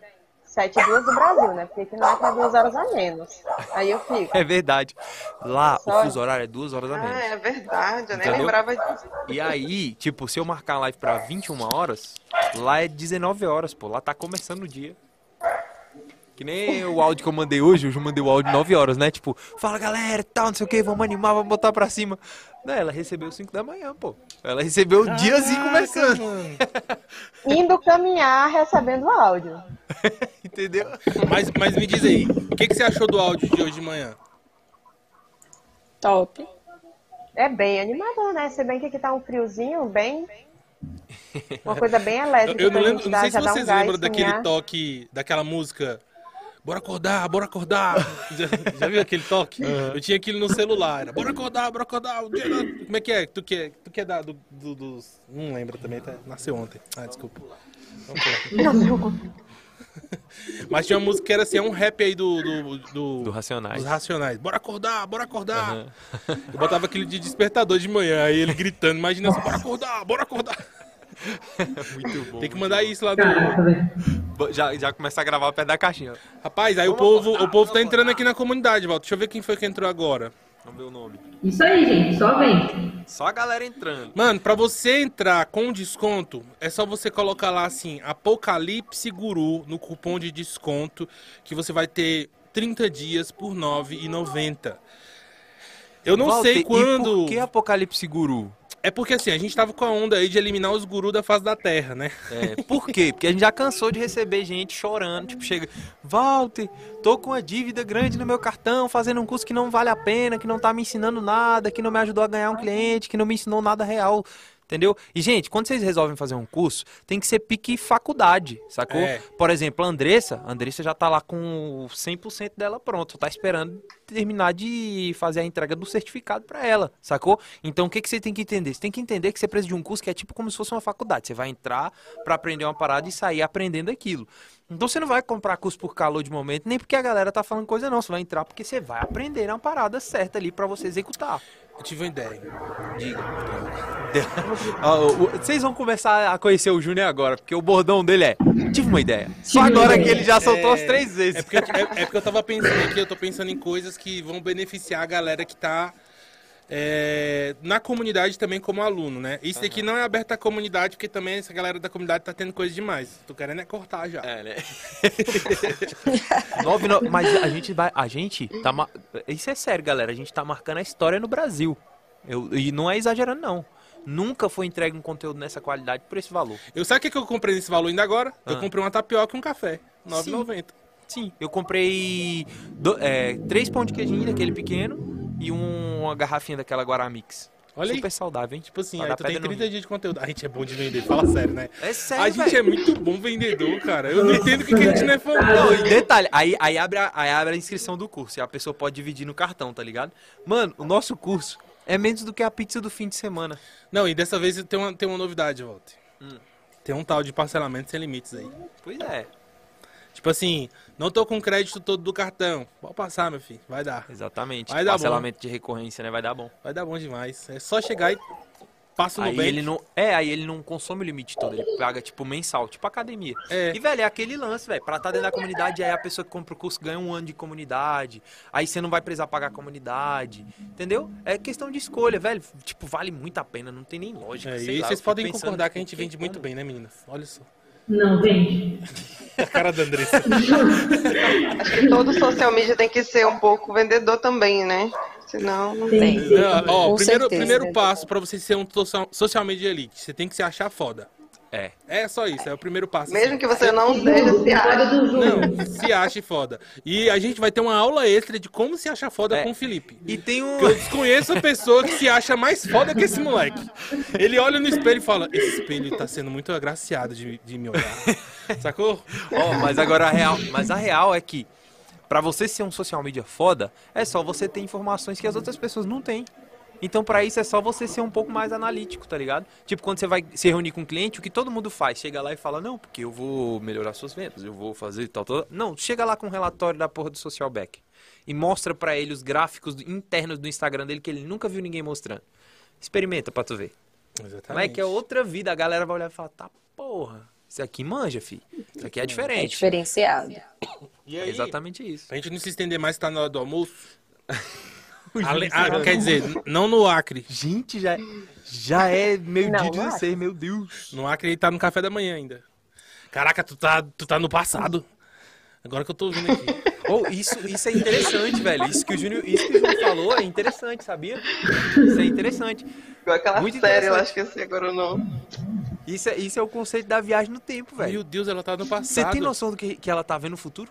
7 e duas do Brasil, né? Porque aqui não é que é duas horas a menos. Aí eu fico. É verdade. Lá, Só- o fuso horário é duas horas a Ah, menos. é verdade, eu nem Entendeu? lembrava disso. E aí, tipo, se eu marcar a live pra 21 horas, lá é 19 horas, pô. Lá tá começando o dia. Que nem o áudio que eu mandei hoje, hoje eu mandei o áudio 9 horas, né? Tipo, fala galera, tal, não sei o que, vamos animar, vamos botar pra cima. Não, ela recebeu 5 da manhã, pô. Ela recebeu o diazinho começando. Indo caminhar, recebendo áudio. entendeu? Mas, mas me diz aí, o que, que você achou do áudio de hoje de manhã? Top. É bem animador, né? Se bem que aqui tá um friozinho, bem... Uma coisa bem elétrica eu não, lembro, não sei se um vocês gás, lembram daquele caminhar. toque, daquela música. Bora acordar, bora acordar. já, já viu aquele toque? Eu tinha aquilo no celular. Era, bora acordar, bora acordar. Como é que é? Tu que é, tu que é da, do, do- dos. Não lembra também, tá? nasceu ontem. Ah, desculpa. Vamos. Mas tinha uma música que era assim, é um rap aí do. Do, do, Do Racionais. Dos Racionais. Bora acordar, bora acordar. Eu botava aquele de despertador de manhã, aí ele gritando, imagina assim, bora acordar, bora acordar. Muito bom. Tem que mandar isso lá velho. Já, já começa a gravar perto da caixinha. Rapaz, aí o povo, o povo tá entrando aqui na comunidade, Walter. Deixa eu ver quem foi que entrou agora. Vamos ver o nome. Isso aí, gente. Só vem. Só a galera entrando. Mano, pra você entrar com desconto, é só você colocar lá assim, Apocalipse Guru no cupom de desconto, que você vai ter 30 dias por R$ 9,90. Eu não Walter, sei E quando. por que Apocalipse Guru? É porque assim, a gente tava com a onda aí de eliminar os gurus da face da terra, né? É, por quê? Porque a gente já cansou de receber gente chorando, tipo, chega, Walter, tô com uma dívida grande no meu cartão, fazendo um curso que não vale a pena, que não tá me ensinando nada, que não me ajudou a ganhar um cliente, que não me ensinou nada real. Entendeu? E, gente, quando vocês resolvem fazer um curso, tem que ser pique faculdade, sacou? É. Por exemplo, a Andressa, a Andressa já tá lá com o 100% dela pronto, só tá esperando terminar de fazer a entrega do certificado pra ela, sacou? Então, o que, que você tem que entender? Você tem que entender que você precisa de um curso que é tipo como se fosse uma faculdade. Você vai entrar pra aprender uma parada e sair aprendendo aquilo. Então, você não vai comprar curso por calor de momento, nem porque a galera tá falando coisa não. Você vai entrar porque você vai aprender uma parada certa ali pra você executar. Eu tive uma ideia. Diga. Vocês vão começar a conhecer o Júnior agora, porque o bordão dele é. Tive uma ideia. Só agora que ele já soltou É, as três vezes. É porque, eu, é, é porque eu tava pensando aqui, eu tô pensando em coisas que vão beneficiar a galera que tá é, na comunidade também como aluno, né? Isso aqui não é aberto à comunidade, porque também essa galera da comunidade tá tendo coisa demais. Tô querendo é cortar já. É, né? Nove, no- Mas a gente vai. A gente tá. ma- Isso é sério, galera. A gente tá marcando a história no Brasil. Eu- e não é exagerando, não. Nunca foi entregue um conteúdo nessa qualidade por esse valor. Eu sabe o que, que eu comprei nesse valor ainda agora? Eu Ah. comprei uma tapioca e um café. R$ 9,90. Sim, eu comprei do- é, três pão de queijinho daquele pequeno e um- uma garrafinha daquela Guaramix. Olha aí. Super saudável, hein? Tipo assim, aí tu tem pedra no 30 dias de conteúdo. A gente é bom de vender, fala sério, né? É sério, A gente é muito bom vendedor, cara. Eu não entendo o que, que a gente não é fã. Não, e detalhe, aí, aí, abre a, aí abre a inscrição do curso e a pessoa pode dividir no cartão, tá ligado? Mano, o nosso curso é menos do que a pizza do fim de semana. Não, e dessa vez tem uma, tem uma novidade, Walter. Hum. Tem um tal de parcelamento sem limites aí. Pois é, Tipo assim, não tô com crédito todo do cartão. Pode passar, meu filho. Vai dar. exatamente. Vai dar Parcelamento de recorrência, né? Vai dar bom. Vai dar bom demais. É só chegar e passa no Aí ele não. É, aí ele não consome o limite todo, ele paga, tipo, mensal, tipo academia. É. E, velho, é aquele lance, velho. Pra estar dentro da comunidade, aí a pessoa que compra o curso ganha um ano de comunidade. Aí você não vai precisar pagar a comunidade. Entendeu? É questão de escolha, velho. Tipo, vale muito a pena, não tem nem lógica. É, e lá, vocês podem concordar que a gente vende muito bem, né, meninas? Olha só. Não, vende. A cara da Andressa. Acho que todo social media tem que ser um pouco vendedor também, né? Senão não Tem. tem. Não, ó, primeiro, certeza, primeiro né? passo pra você ser um social, social media elite, você tem que se achar foda. É. É só isso, é o primeiro passo. Mesmo assim. que você não seja, se do jogo. Não, se ache foda. E a gente vai ter uma aula extra de como se achar foda É. com o Felipe. E tem um. Eu desconheço a pessoa que se acha mais foda que esse moleque. Ele olha no espelho e fala: Esse espelho tá sendo muito agraciado de, de me olhar. Sacou? Ó, mas agora a real, mas a real é que pra você ser um social media foda, é só você ter informações que as outras pessoas não têm. Então pra isso é só você ser um pouco mais analítico, tá ligado? Tipo quando você vai se reunir com um cliente, o que todo mundo faz, chega lá e fala: "Não, porque eu vou melhorar suas vendas, eu vou fazer tal tal". Não, chega lá com um relatório da porra do social back e mostra pra ele os gráficos internos do Instagram dele que ele nunca viu ninguém mostrando. Experimenta pra tu ver. Exatamente. Não é que é outra vida, a galera vai olhar e falar: "Tá, porra, isso aqui manja, fi. Isso aqui é É diferente". diferenciado. E É aí, exatamente isso. pra gente não se estender mais, tá na hora do almoço. Ale- ah, quer dizer, não no Acre. Gente, já, já é meio-dia Não, não 16, meu Deus. No Acre ele tá no café da manhã ainda. Caraca, tu tá, tu tá no passado. Agora que eu tô ouvindo aqui. Oh, isso, isso é interessante, velho. Isso que, o Júnior, isso que o Júnior falou é interessante, sabia? Isso é interessante. Igual aquela Muito série, eu acho que esse agora não. Isso é, isso é o conceito da viagem no tempo, Meu velho. Deus, ela tá no passado. Você tem noção do que, que ela tá vendo no futuro?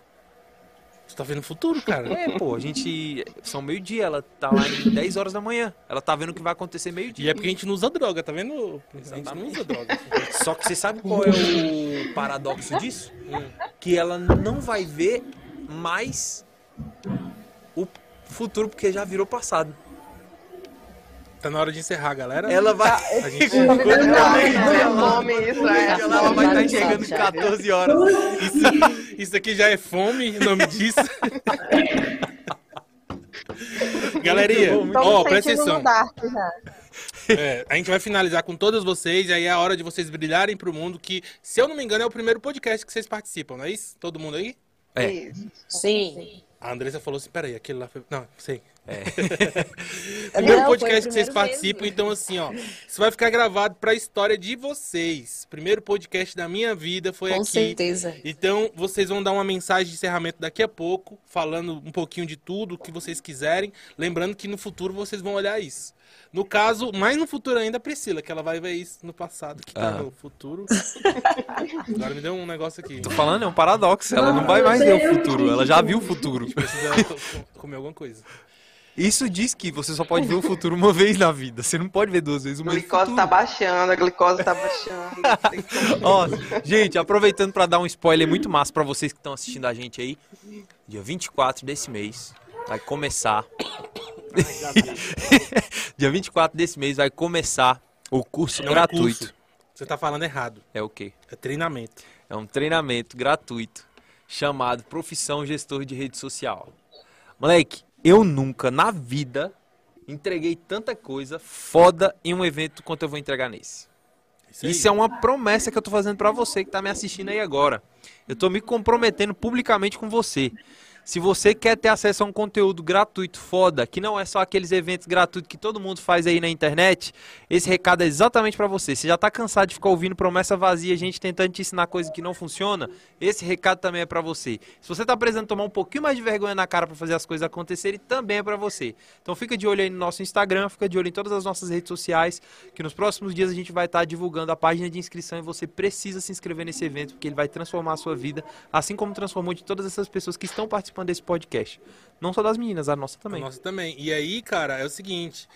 Tu tá vendo o futuro, cara. É, pô, a gente. São meio-dia, ela tá lá em 10 horas da manhã. Ela tá vendo o que vai acontecer E meio-dia. é porque a gente não usa droga, tá vendo? A gente não usa droga. Só que você sabe qual é o paradoxo disso? Que ela não vai ver mais o futuro, porque já virou passado. Tá na hora de encerrar, galera. Ela vai. A gente... Não, é nome isso, é. Ela vai estar chegando em Já, viu? 14 horas. Isso, isso aqui já é fome, o nome disso. Galerinha, Tô ó, presta atenção. É, a gente vai finalizar com todos vocês, e aí é a hora de vocês brilharem pro mundo, que, se eu não me engano, é o primeiro podcast que vocês participam, não é isso? Todo mundo aí? É. Isso. Sim. A Andressa falou assim, peraí, aquele lá foi... Não, sei. É. primeiro Não, podcast foi o que vocês participam, mesmo. então assim, ó, isso vai ficar gravado pra história de vocês. Primeiro podcast da minha vida foi Com aqui. certeza. Então, vocês vão dar uma mensagem de encerramento daqui a pouco, falando um pouquinho de tudo o que vocês quiserem. Lembrando que no futuro vocês vão olhar isso. No caso, mais no futuro ainda, a Priscila, que ela vai ver isso no passado, que tá Ah. no futuro. Agora me deu um negócio aqui. Tô falando, é um paradoxo. Ela não vai mais ver o futuro. Ela já viu o futuro. Precisa co- co- comer alguma coisa. Isso diz que você só pode ver o futuro uma vez na vida. Você não pode ver duas vezes o A glicose tá baixando, a glicose tá baixando. Ó, gente, aproveitando pra dar um spoiler muito massa pra vocês que estão assistindo a gente aí. Dia 24 desse mês vai começar. Dia 24 desse mês vai começar o curso Não é gratuito. curso. Você tá falando errado. É o quê? É treinamento. É um treinamento gratuito chamado Profissão Gestor de Rede Social. Moleque, eu nunca na vida entreguei tanta coisa foda em um evento quanto eu vou entregar nesse. aí. Isso é uma promessa que eu tô fazendo pra você que tá me assistindo aí agora. Eu tô me comprometendo publicamente com você. Se você quer ter acesso a um conteúdo gratuito foda, que não é só aqueles eventos gratuitos que todo mundo faz aí na internet, esse recado é exatamente pra você. Você já tá cansado de ficar ouvindo promessa vazia, gente tentando te ensinar coisa que não funciona? Esse recado também é pra você. Se você tá precisando tomar um pouquinho mais de vergonha na cara pra fazer as coisas acontecerem, também é pra você. Então fica de olho aí no nosso Instagram, fica de olho em todas as nossas redes sociais, que nos próximos dias a gente vai estar divulgando a página de inscrição e você precisa se inscrever nesse evento, porque ele vai transformar a sua vida, assim como transformou de todas essas pessoas que estão participando desse podcast. Não só das meninas, a nossa também. Nossa também. E aí, cara, é o seguinte.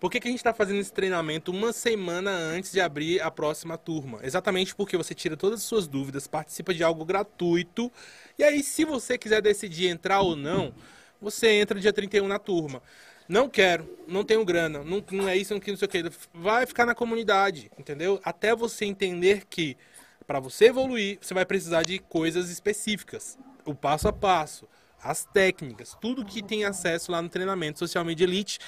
Por que, que a gente está fazendo esse treinamento uma semana antes de abrir a próxima turma? Exatamente porque você tira todas as suas dúvidas, participa de algo gratuito. E aí, se você quiser decidir entrar ou não, você entra dia 31 na turma. Não quero, não tenho grana, não, não é isso, não, que, não sei o que. Vai ficar na comunidade, entendeu? Até você entender que para você evoluir, você vai precisar de coisas específicas. O passo a passo as técnicas, tudo que tem acesso lá no treinamento Social Media Elite,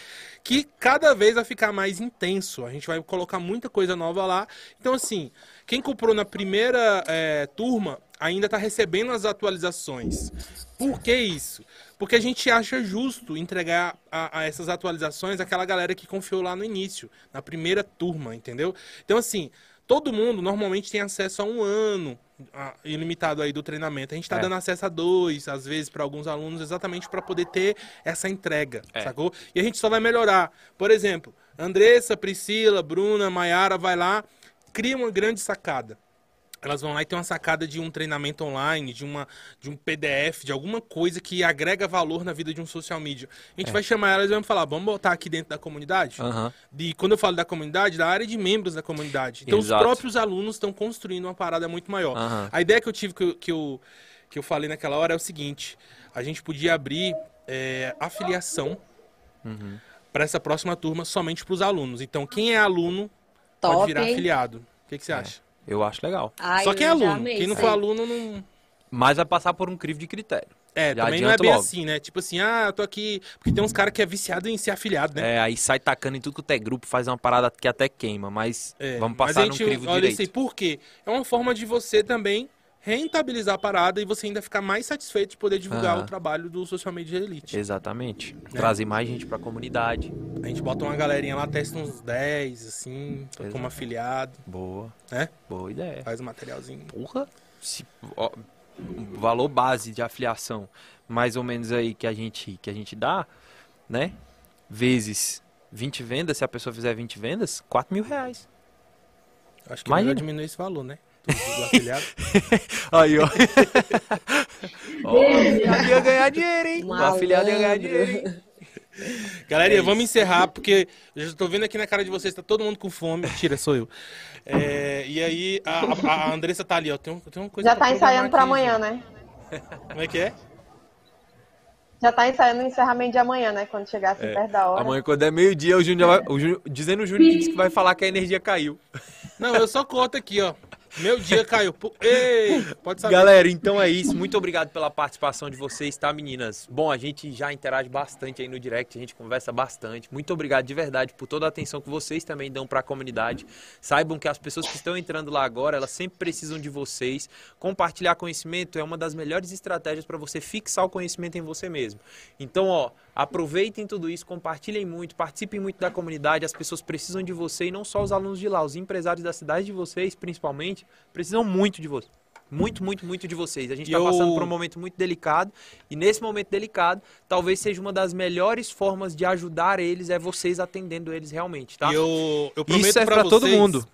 que cada vez vai ficar mais intenso. A gente vai colocar muita coisa nova lá. Então, assim, quem comprou na primeira é, turma ainda está recebendo as atualizações. Por que isso? Porque a gente acha justo entregar a, a, essas atualizações àquela galera que confiou lá no início, na primeira turma, entendeu? Então, assim, todo mundo normalmente tem acesso a um ano ilimitado aí do treinamento. A gente está é. dando acesso a dois, às vezes, para alguns alunos, exatamente para poder ter essa entrega, é. sacou? E a gente só vai melhorar. Por exemplo, Andressa, Priscila, Bruna, Maiara, vai lá, cria uma grande sacada elas vão lá e tem uma sacada de um treinamento online, de, uma, de um PDF, de alguma coisa que agrega valor na vida de um social media. A gente é. vai chamar elas e vamos falar, vamos botar aqui dentro da comunidade? Uhum. De, quando eu falo da comunidade, da área de membros da comunidade. Então Exato. os próprios alunos estão construindo uma parada muito maior. Uhum. A ideia que eu tive, que eu, que eu, que eu falei naquela hora é o seguinte, a gente podia abrir é, afiliação uhum. para essa próxima turma somente para os alunos. Então quem é aluno Top, pode virar hein? afiliado. O que, que você é. acha? Eu acho legal. Ai, Só quem é aluno. Quem não for aluno não. Mas vai passar por um crivo de critério. É, Já também não é bem logo. assim, né? Tipo assim, ah, eu tô aqui. Porque tem uns caras que é viciado em ser afiliado, né? É, aí sai tacando em tudo que é grupo, faz uma parada que até queima, mas é, vamos passar mas a gente, num crivo olha direito. Isso aí, por quê? É uma forma de você também rentabilizar a parada e você ainda ficar mais satisfeito de poder divulgar o trabalho do Social Media Elite. Exatamente. Né? Trazer mais gente pra comunidade. A gente bota uma galerinha lá, testa uns 10, assim, Exato. como afiliado. Boa. Né? Boa ideia. Faz um materialzinho. Porra. Se, ó, valor base de afiliação, mais ou menos aí que a gente, que a gente dá, né? Vezes 20 vendas, se a pessoa fizer 20 vendas, 4 mil reais. Acho que Imagina. melhor diminuir esse valor, né? Do afiliado. Aí, ó. ó ia ganhar dinheiro, hein? O afiliado ia ganhar dinheiro, hein? Galera, é vamos encerrar, porque eu já estou vendo aqui na cara de vocês, tá todo mundo com fome. Tira, sou eu. É, e aí, a, a, Andressa tá ali, ó. Tem, tem uma coisa já tá ensaiando para amanhã, né? Como é que é? Já tá ensaiando o encerramento de amanhã, né? Quando chegar assim é. perto da hora. Amanhã, quando é meio-dia, o Júnior vai. O Júnior, dizendo o Júnior que, que vai falar que a energia caiu. Não, eu só conto aqui, ó. Meu dia caiu. Ei, pode saber. Galera, então é isso. Muito obrigado pela participação de vocês, tá, meninas? Bom, a gente já interage bastante aí no direct, a gente conversa bastante. Muito obrigado de verdade por toda a atenção que vocês também dão para a comunidade. Saibam que as pessoas que estão entrando lá agora, elas sempre precisam de vocês. Compartilhar conhecimento é uma das melhores estratégias para você fixar o conhecimento em você mesmo. Então, ó, Aproveitem tudo isso, compartilhem muito, participem muito da comunidade. As pessoas precisam de você e não só os alunos de lá, os empresários da cidade de vocês, principalmente, precisam muito de você. Muito, muito, muito de vocês. A gente está eu... passando por um momento muito delicado e nesse momento delicado, talvez seja uma das melhores formas de ajudar eles é vocês atendendo eles realmente, tá? E eu, eu prometo Isso é para todo mundo.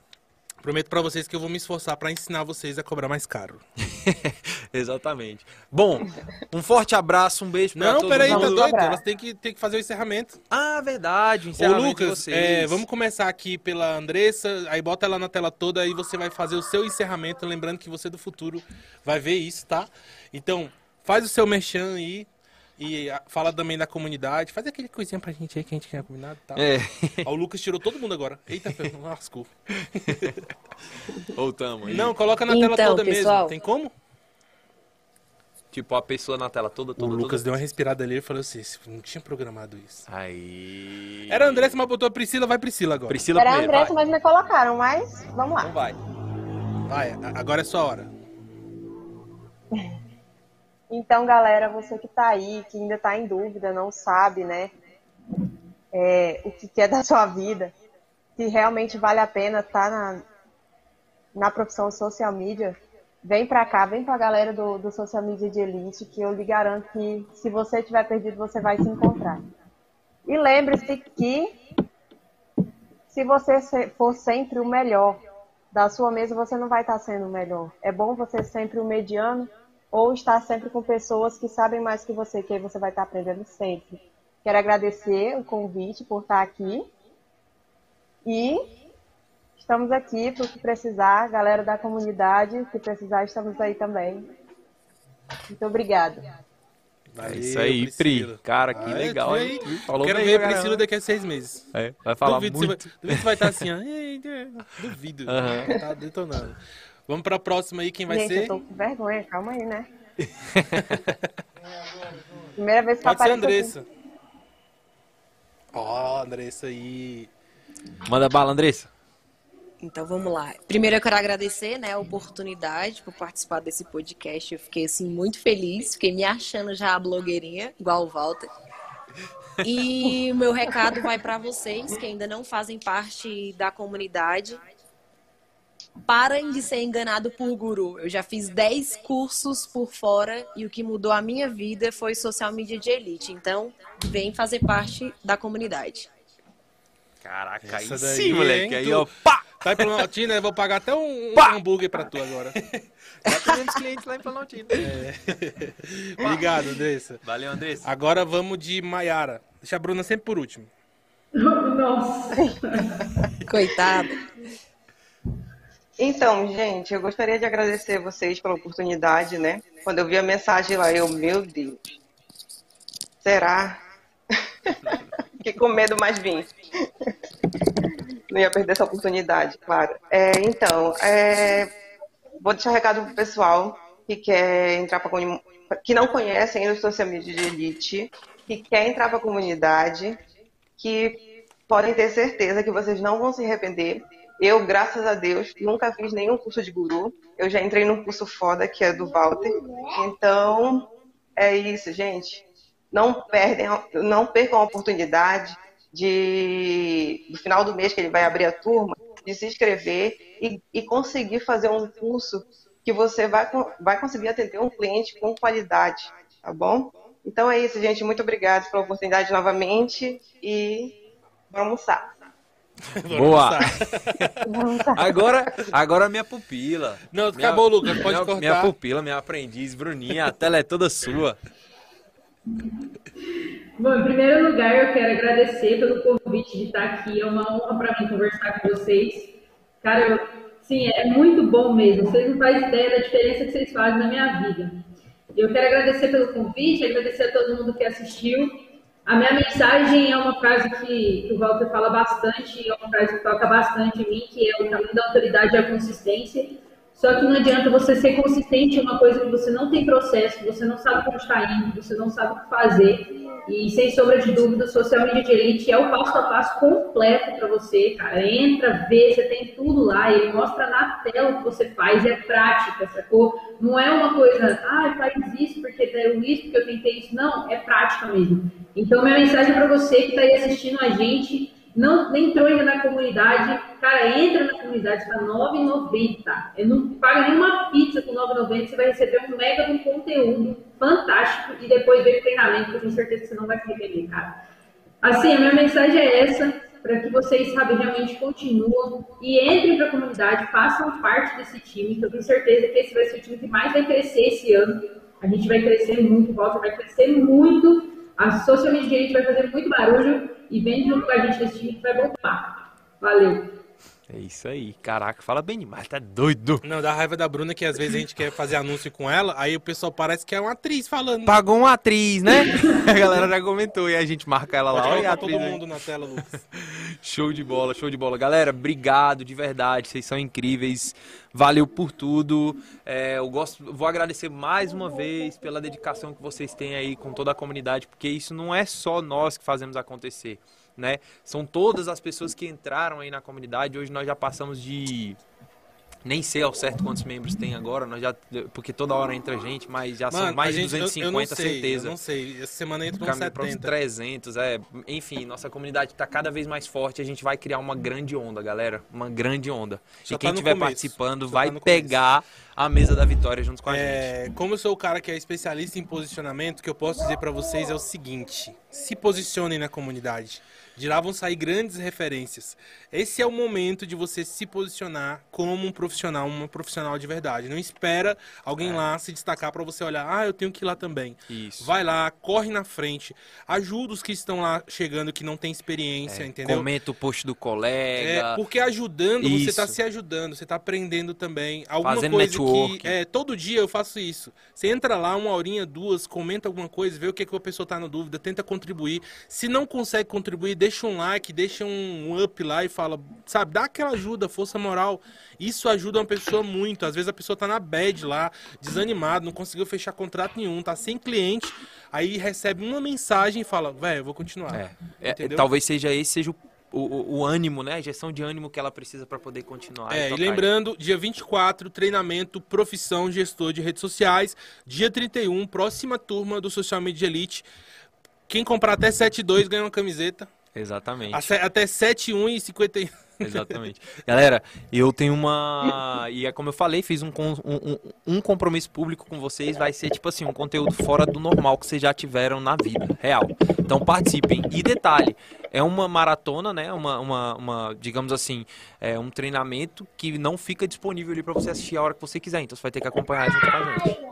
Prometo para vocês que eu vou me esforçar para ensinar vocês a cobrar mais caro. Exatamente. Bom, um forte abraço, um beijo para todos. Não, peraí, tá doido? Elas têm que, têm que fazer o encerramento. Ah, verdade, o encerramento Ô, Lucas, é, vamos começar aqui pela Andressa, aí bota ela na tela toda, aí você vai fazer o seu encerramento, lembrando que você do futuro vai ver isso, tá? Então, faz o seu merchan aí, e fala também da comunidade. Faz aquele coisinha pra gente aí que a gente quer combinado e tal. É. Ó, o Lucas tirou todo mundo agora. Eita, lascou. Voltamos aí. Não, coloca na então, tela toda pessoal... mesmo. Tem como? Tipo, a pessoa na tela toda, toda O Lucas toda. deu uma respirada ali e falou assim: não tinha programado isso. Aí. Era a Andressa, mas botou a Priscila, vai Priscila agora. Priscila Era a Andressa, mas me colocaram, mas vamos lá. Então vai. Vai, agora é sua hora. Então, galera, você que está aí, que ainda está em dúvida, não sabe, né, é, o que é da sua vida, se realmente vale a pena estar tá na, na profissão social media, vem para cá, vem para a galera do, do Social Media de Elite, que eu lhe garanto que se você estiver perdido, você vai se encontrar. E lembre-se que se você for sempre o melhor da sua mesa, você não vai estar sendo o melhor. É bom você ser sempre o mediano, ou estar sempre com pessoas que sabem mais que você, que aí você vai estar aprendendo sempre. Quero agradecer o convite por estar aqui. E estamos aqui para o que precisar, galera da comunidade, se precisar, estamos aí também. Muito obrigada. Valeu, é isso aí, Priscila. Pri. Cara, que ah, legal. Aí, Falou Quero ver a Priscila daqui a seis meses. É, vai falar duvido muito. Você vai, duvido você vai estar assim, ó. Duvido. Uhum. Tá detonando. Vamos para a próxima aí, quem vai Gente, ser? Eu tô com vergonha, calma aí, né? Primeira vez que Pode ser. Andressa. Ó, Andressa aí. Manda bala, Andressa. Então vamos lá. Primeiro eu quero agradecer, né, a oportunidade por participar desse podcast. Eu fiquei assim muito feliz, fiquei me achando já a blogueirinha, igual o Walter. E o meu recado vai para vocês que ainda não fazem parte da comunidade. Parem de ser enganado por guru. Eu já fiz 10 cursos por fora e o que mudou a minha vida foi social media de elite. Então, vem fazer parte da comunidade. Caraca, aí Essa daí, sim, moleque. hein, Aí, ó, pá! Tá em Planaltina, eu vou pagar até um, um Pá! hambúrguer pra tu agora. Já tivemos clientes lá em Planaltina. Obrigado, Andressa. Valeu, Andressa. Agora vamos de Maiara. Deixa a Bruna sempre por último. Nossa. Coitada. Então, gente, eu gostaria de agradecer vocês pela oportunidade, né? Quando eu vi a mensagem lá, eu, meu Deus, será? Fiquei com medo, mas vim. Não ia perder essa oportunidade, claro. É, então, é, vou deixar um recado pro pessoal que quer entrar para que não conhece ainda o social media de elite, que quer entrar para a comunidade, que podem ter certeza que vocês não vão se arrepender. Eu, graças a Deus, nunca fiz nenhum curso de guru. Eu já entrei num curso foda que é do Walter. Então, é isso, gente. Não perdem, não percam a oportunidade de no final do mês que ele vai abrir a turma, de se inscrever e, e conseguir fazer um curso que você vai, vai conseguir atender um cliente com qualidade, tá bom? Então é isso, gente. Muito obrigada pela oportunidade novamente e vamos almoçar. Boa. Agora, agora minha pupila. Não, Minha- acabou, Lucas. Pode minha, cortar. Minha pupila, minha aprendiz, Bruninha, a tela é toda sua. Bom, em primeiro lugar, eu quero agradecer pelo convite de estar aqui. É uma honra para mim conversar com vocês. Cara, eu, sim, é muito bom mesmo. Vocês não fazem ideia da diferença que vocês fazem na minha vida. Eu quero agradecer pelo convite, agradecer a todo mundo que assistiu. A minha mensagem é uma frase que, que o Walter fala bastante, é uma frase que toca bastante em mim, que é o caminho da autoridade e a consistência. Só que não adianta você ser consistente em uma coisa que você não tem processo, você não sabe como está indo, você não sabe o que fazer. E sem sombra de dúvida, Social Media de Elite é o passo a passo completo para você, cara. Entra, vê, você tem tudo lá, ele mostra na tela o que você faz, é prática, sacou? Não é uma coisa, ah, faz isso porque deu isso, porque eu tentei isso. Não, é prática mesmo. Então, minha mensagem para você que está aí assistindo a gente, não entrou ainda na comunidade, cara, entra na comunidade, está R$ 9,90. Eu não paga nenhuma pizza com R$ 9,90, você vai receber um mega de um conteúdo fantástico e depois vem o treinamento, eu tenho certeza que você não vai se arrepender, cara. Assim, a minha mensagem é essa, para que vocês, sabe, realmente continuem e entrem para a comunidade, façam parte desse time, que eu tenho certeza que esse vai ser o time que mais vai crescer esse ano. A gente vai crescer muito, Walter vai crescer muito, a Social Media Elite vai fazer muito barulho e vem junto com a gente time que vai bombar. Valeu! É isso aí. Caraca, fala bem demais, tá doido. Não, dá raiva da Bruna que às vezes a gente quer fazer anúncio com ela, aí o pessoal parece que é uma atriz falando. Pagou uma atriz, né? A galera já comentou e a gente marca ela lá. Olha todo aí. mundo na tela, Lucas. Show de bola, show de bola. Galera, obrigado de verdade, vocês são incríveis. Valeu por tudo. É, eu gosto, vou agradecer mais uma vez pela dedicação que vocês têm aí com toda a comunidade, porque isso não é só nós que fazemos acontecer, né? São todas as pessoas que entraram aí na comunidade. Hoje nós já passamos de nem sei ao certo quantos membros tem agora, nós já porque toda hora entra gente, mas já são Mano, mais a de gente, eu- 250 eu, não sei, certeza Eu não sei. Essa semana entra uns caminho para uns 70. 300, é. Enfim, nossa comunidade está cada vez mais forte. A gente vai criar uma grande onda, galera. Uma grande onda. Só e quem tá no estiver começo. participando Só vai tá no começo. A mesa da vitória junto com a gente. É, como eu sou o cara que é especialista em posicionamento, o que eu posso dizer pra vocês é o seguinte: se posicionem na comunidade. De lá vão sair grandes referências. Esse é o momento de você se posicionar como um profissional, uma profissional de verdade. Não espera alguém lá se destacar pra você olhar, ah, eu tenho que ir lá também. Isso. Vai lá, corre na frente, ajuda os que estão lá chegando que não tem experiência, entendeu? Comenta o post do colega. É, porque ajudando, você Isso. tá se ajudando, você tá aprendendo também. Alguma Fazendo coisa, Network. que é, todo dia eu faço isso. Você entra lá, uma horinha, duas, comenta alguma coisa, vê o que, que a pessoa tá na dúvida, tenta contribuir. Se não consegue contribuir, deixa um like, deixa um up lá e fala, sabe, dá aquela ajuda, força moral. Isso ajuda uma pessoa muito. Às vezes a pessoa tá na bad lá, desanimado, não conseguiu fechar contrato nenhum, tá sem cliente, aí recebe uma mensagem e fala, velho, eu vou continuar. É, é, talvez seja esse seja o, o, o- o ânimo, né? A injeção de ânimo que ela precisa para poder continuar. É, e lembrando, dia 24, treinamento, profissão, gestor de redes sociais. Dia 31, próxima turma do Social Media Elite. Quem comprar até 7,2 ganha uma camiseta. Exatamente. Até até 7,1 e 51. Exatamente. Galera, eu tenho uma. E é como eu falei, fiz um, um, um- um compromisso público com vocês. Vai ser tipo assim, um conteúdo fora do normal que vocês já tiveram na vida, real. Então participem. E detalhe, é uma maratona, né? Uma, uma, uma, digamos assim, é um treinamento que não fica disponível ali pra você assistir a hora que você quiser. Então você vai ter que acompanhar junto com a gente.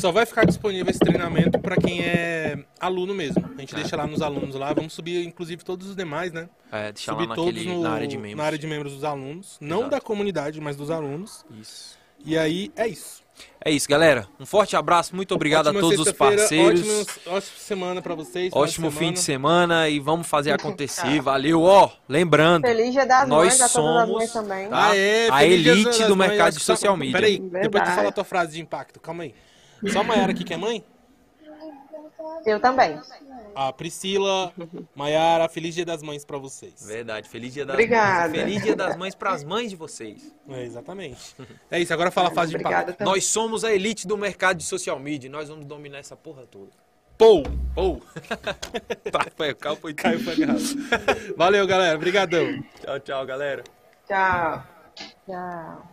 Só vai ficar disponível esse treinamento para quem é aluno mesmo. A gente deixa lá nos alunos lá. Vamos subir, inclusive, todos os demais, né? É, deixar lá subir todos naquele, no- na área de membros. na área de membros dos alunos. Não Exato. da comunidade, mas dos alunos. Isso. E aí, é isso. É isso, galera. Um forte abraço, muito obrigado Ótima a todos os parceiros. Ótima, ótima semana para vocês. Ótimo fim de semana e vamos fazer acontecer. Valeu, ó. Lembrando, Feliz Dia das Nós Mães a todas as somos- mães também. tá? Ah, é, A elite do mercado de social media. Peraí, depois tu fala a tua frase de impacto, calma aí. Só a Mayara aqui que é mãe? Eu também. A Priscila, Mayara, feliz dia das mães pra vocês. Verdade, feliz dia das Obrigada. mães. Feliz dia das mães para as mães de vocês. É, exatamente. É isso, agora fala a fase de Obrigada impacto. também. Nós somos a elite do mercado de social media. Nós vamos dominar essa porra toda. Pou! Ou. tá, foi, o carro foi Caiu foi errado. Valeu, galera. Obrigadão. Tchau, tchau, galera. Tchau. Tchau.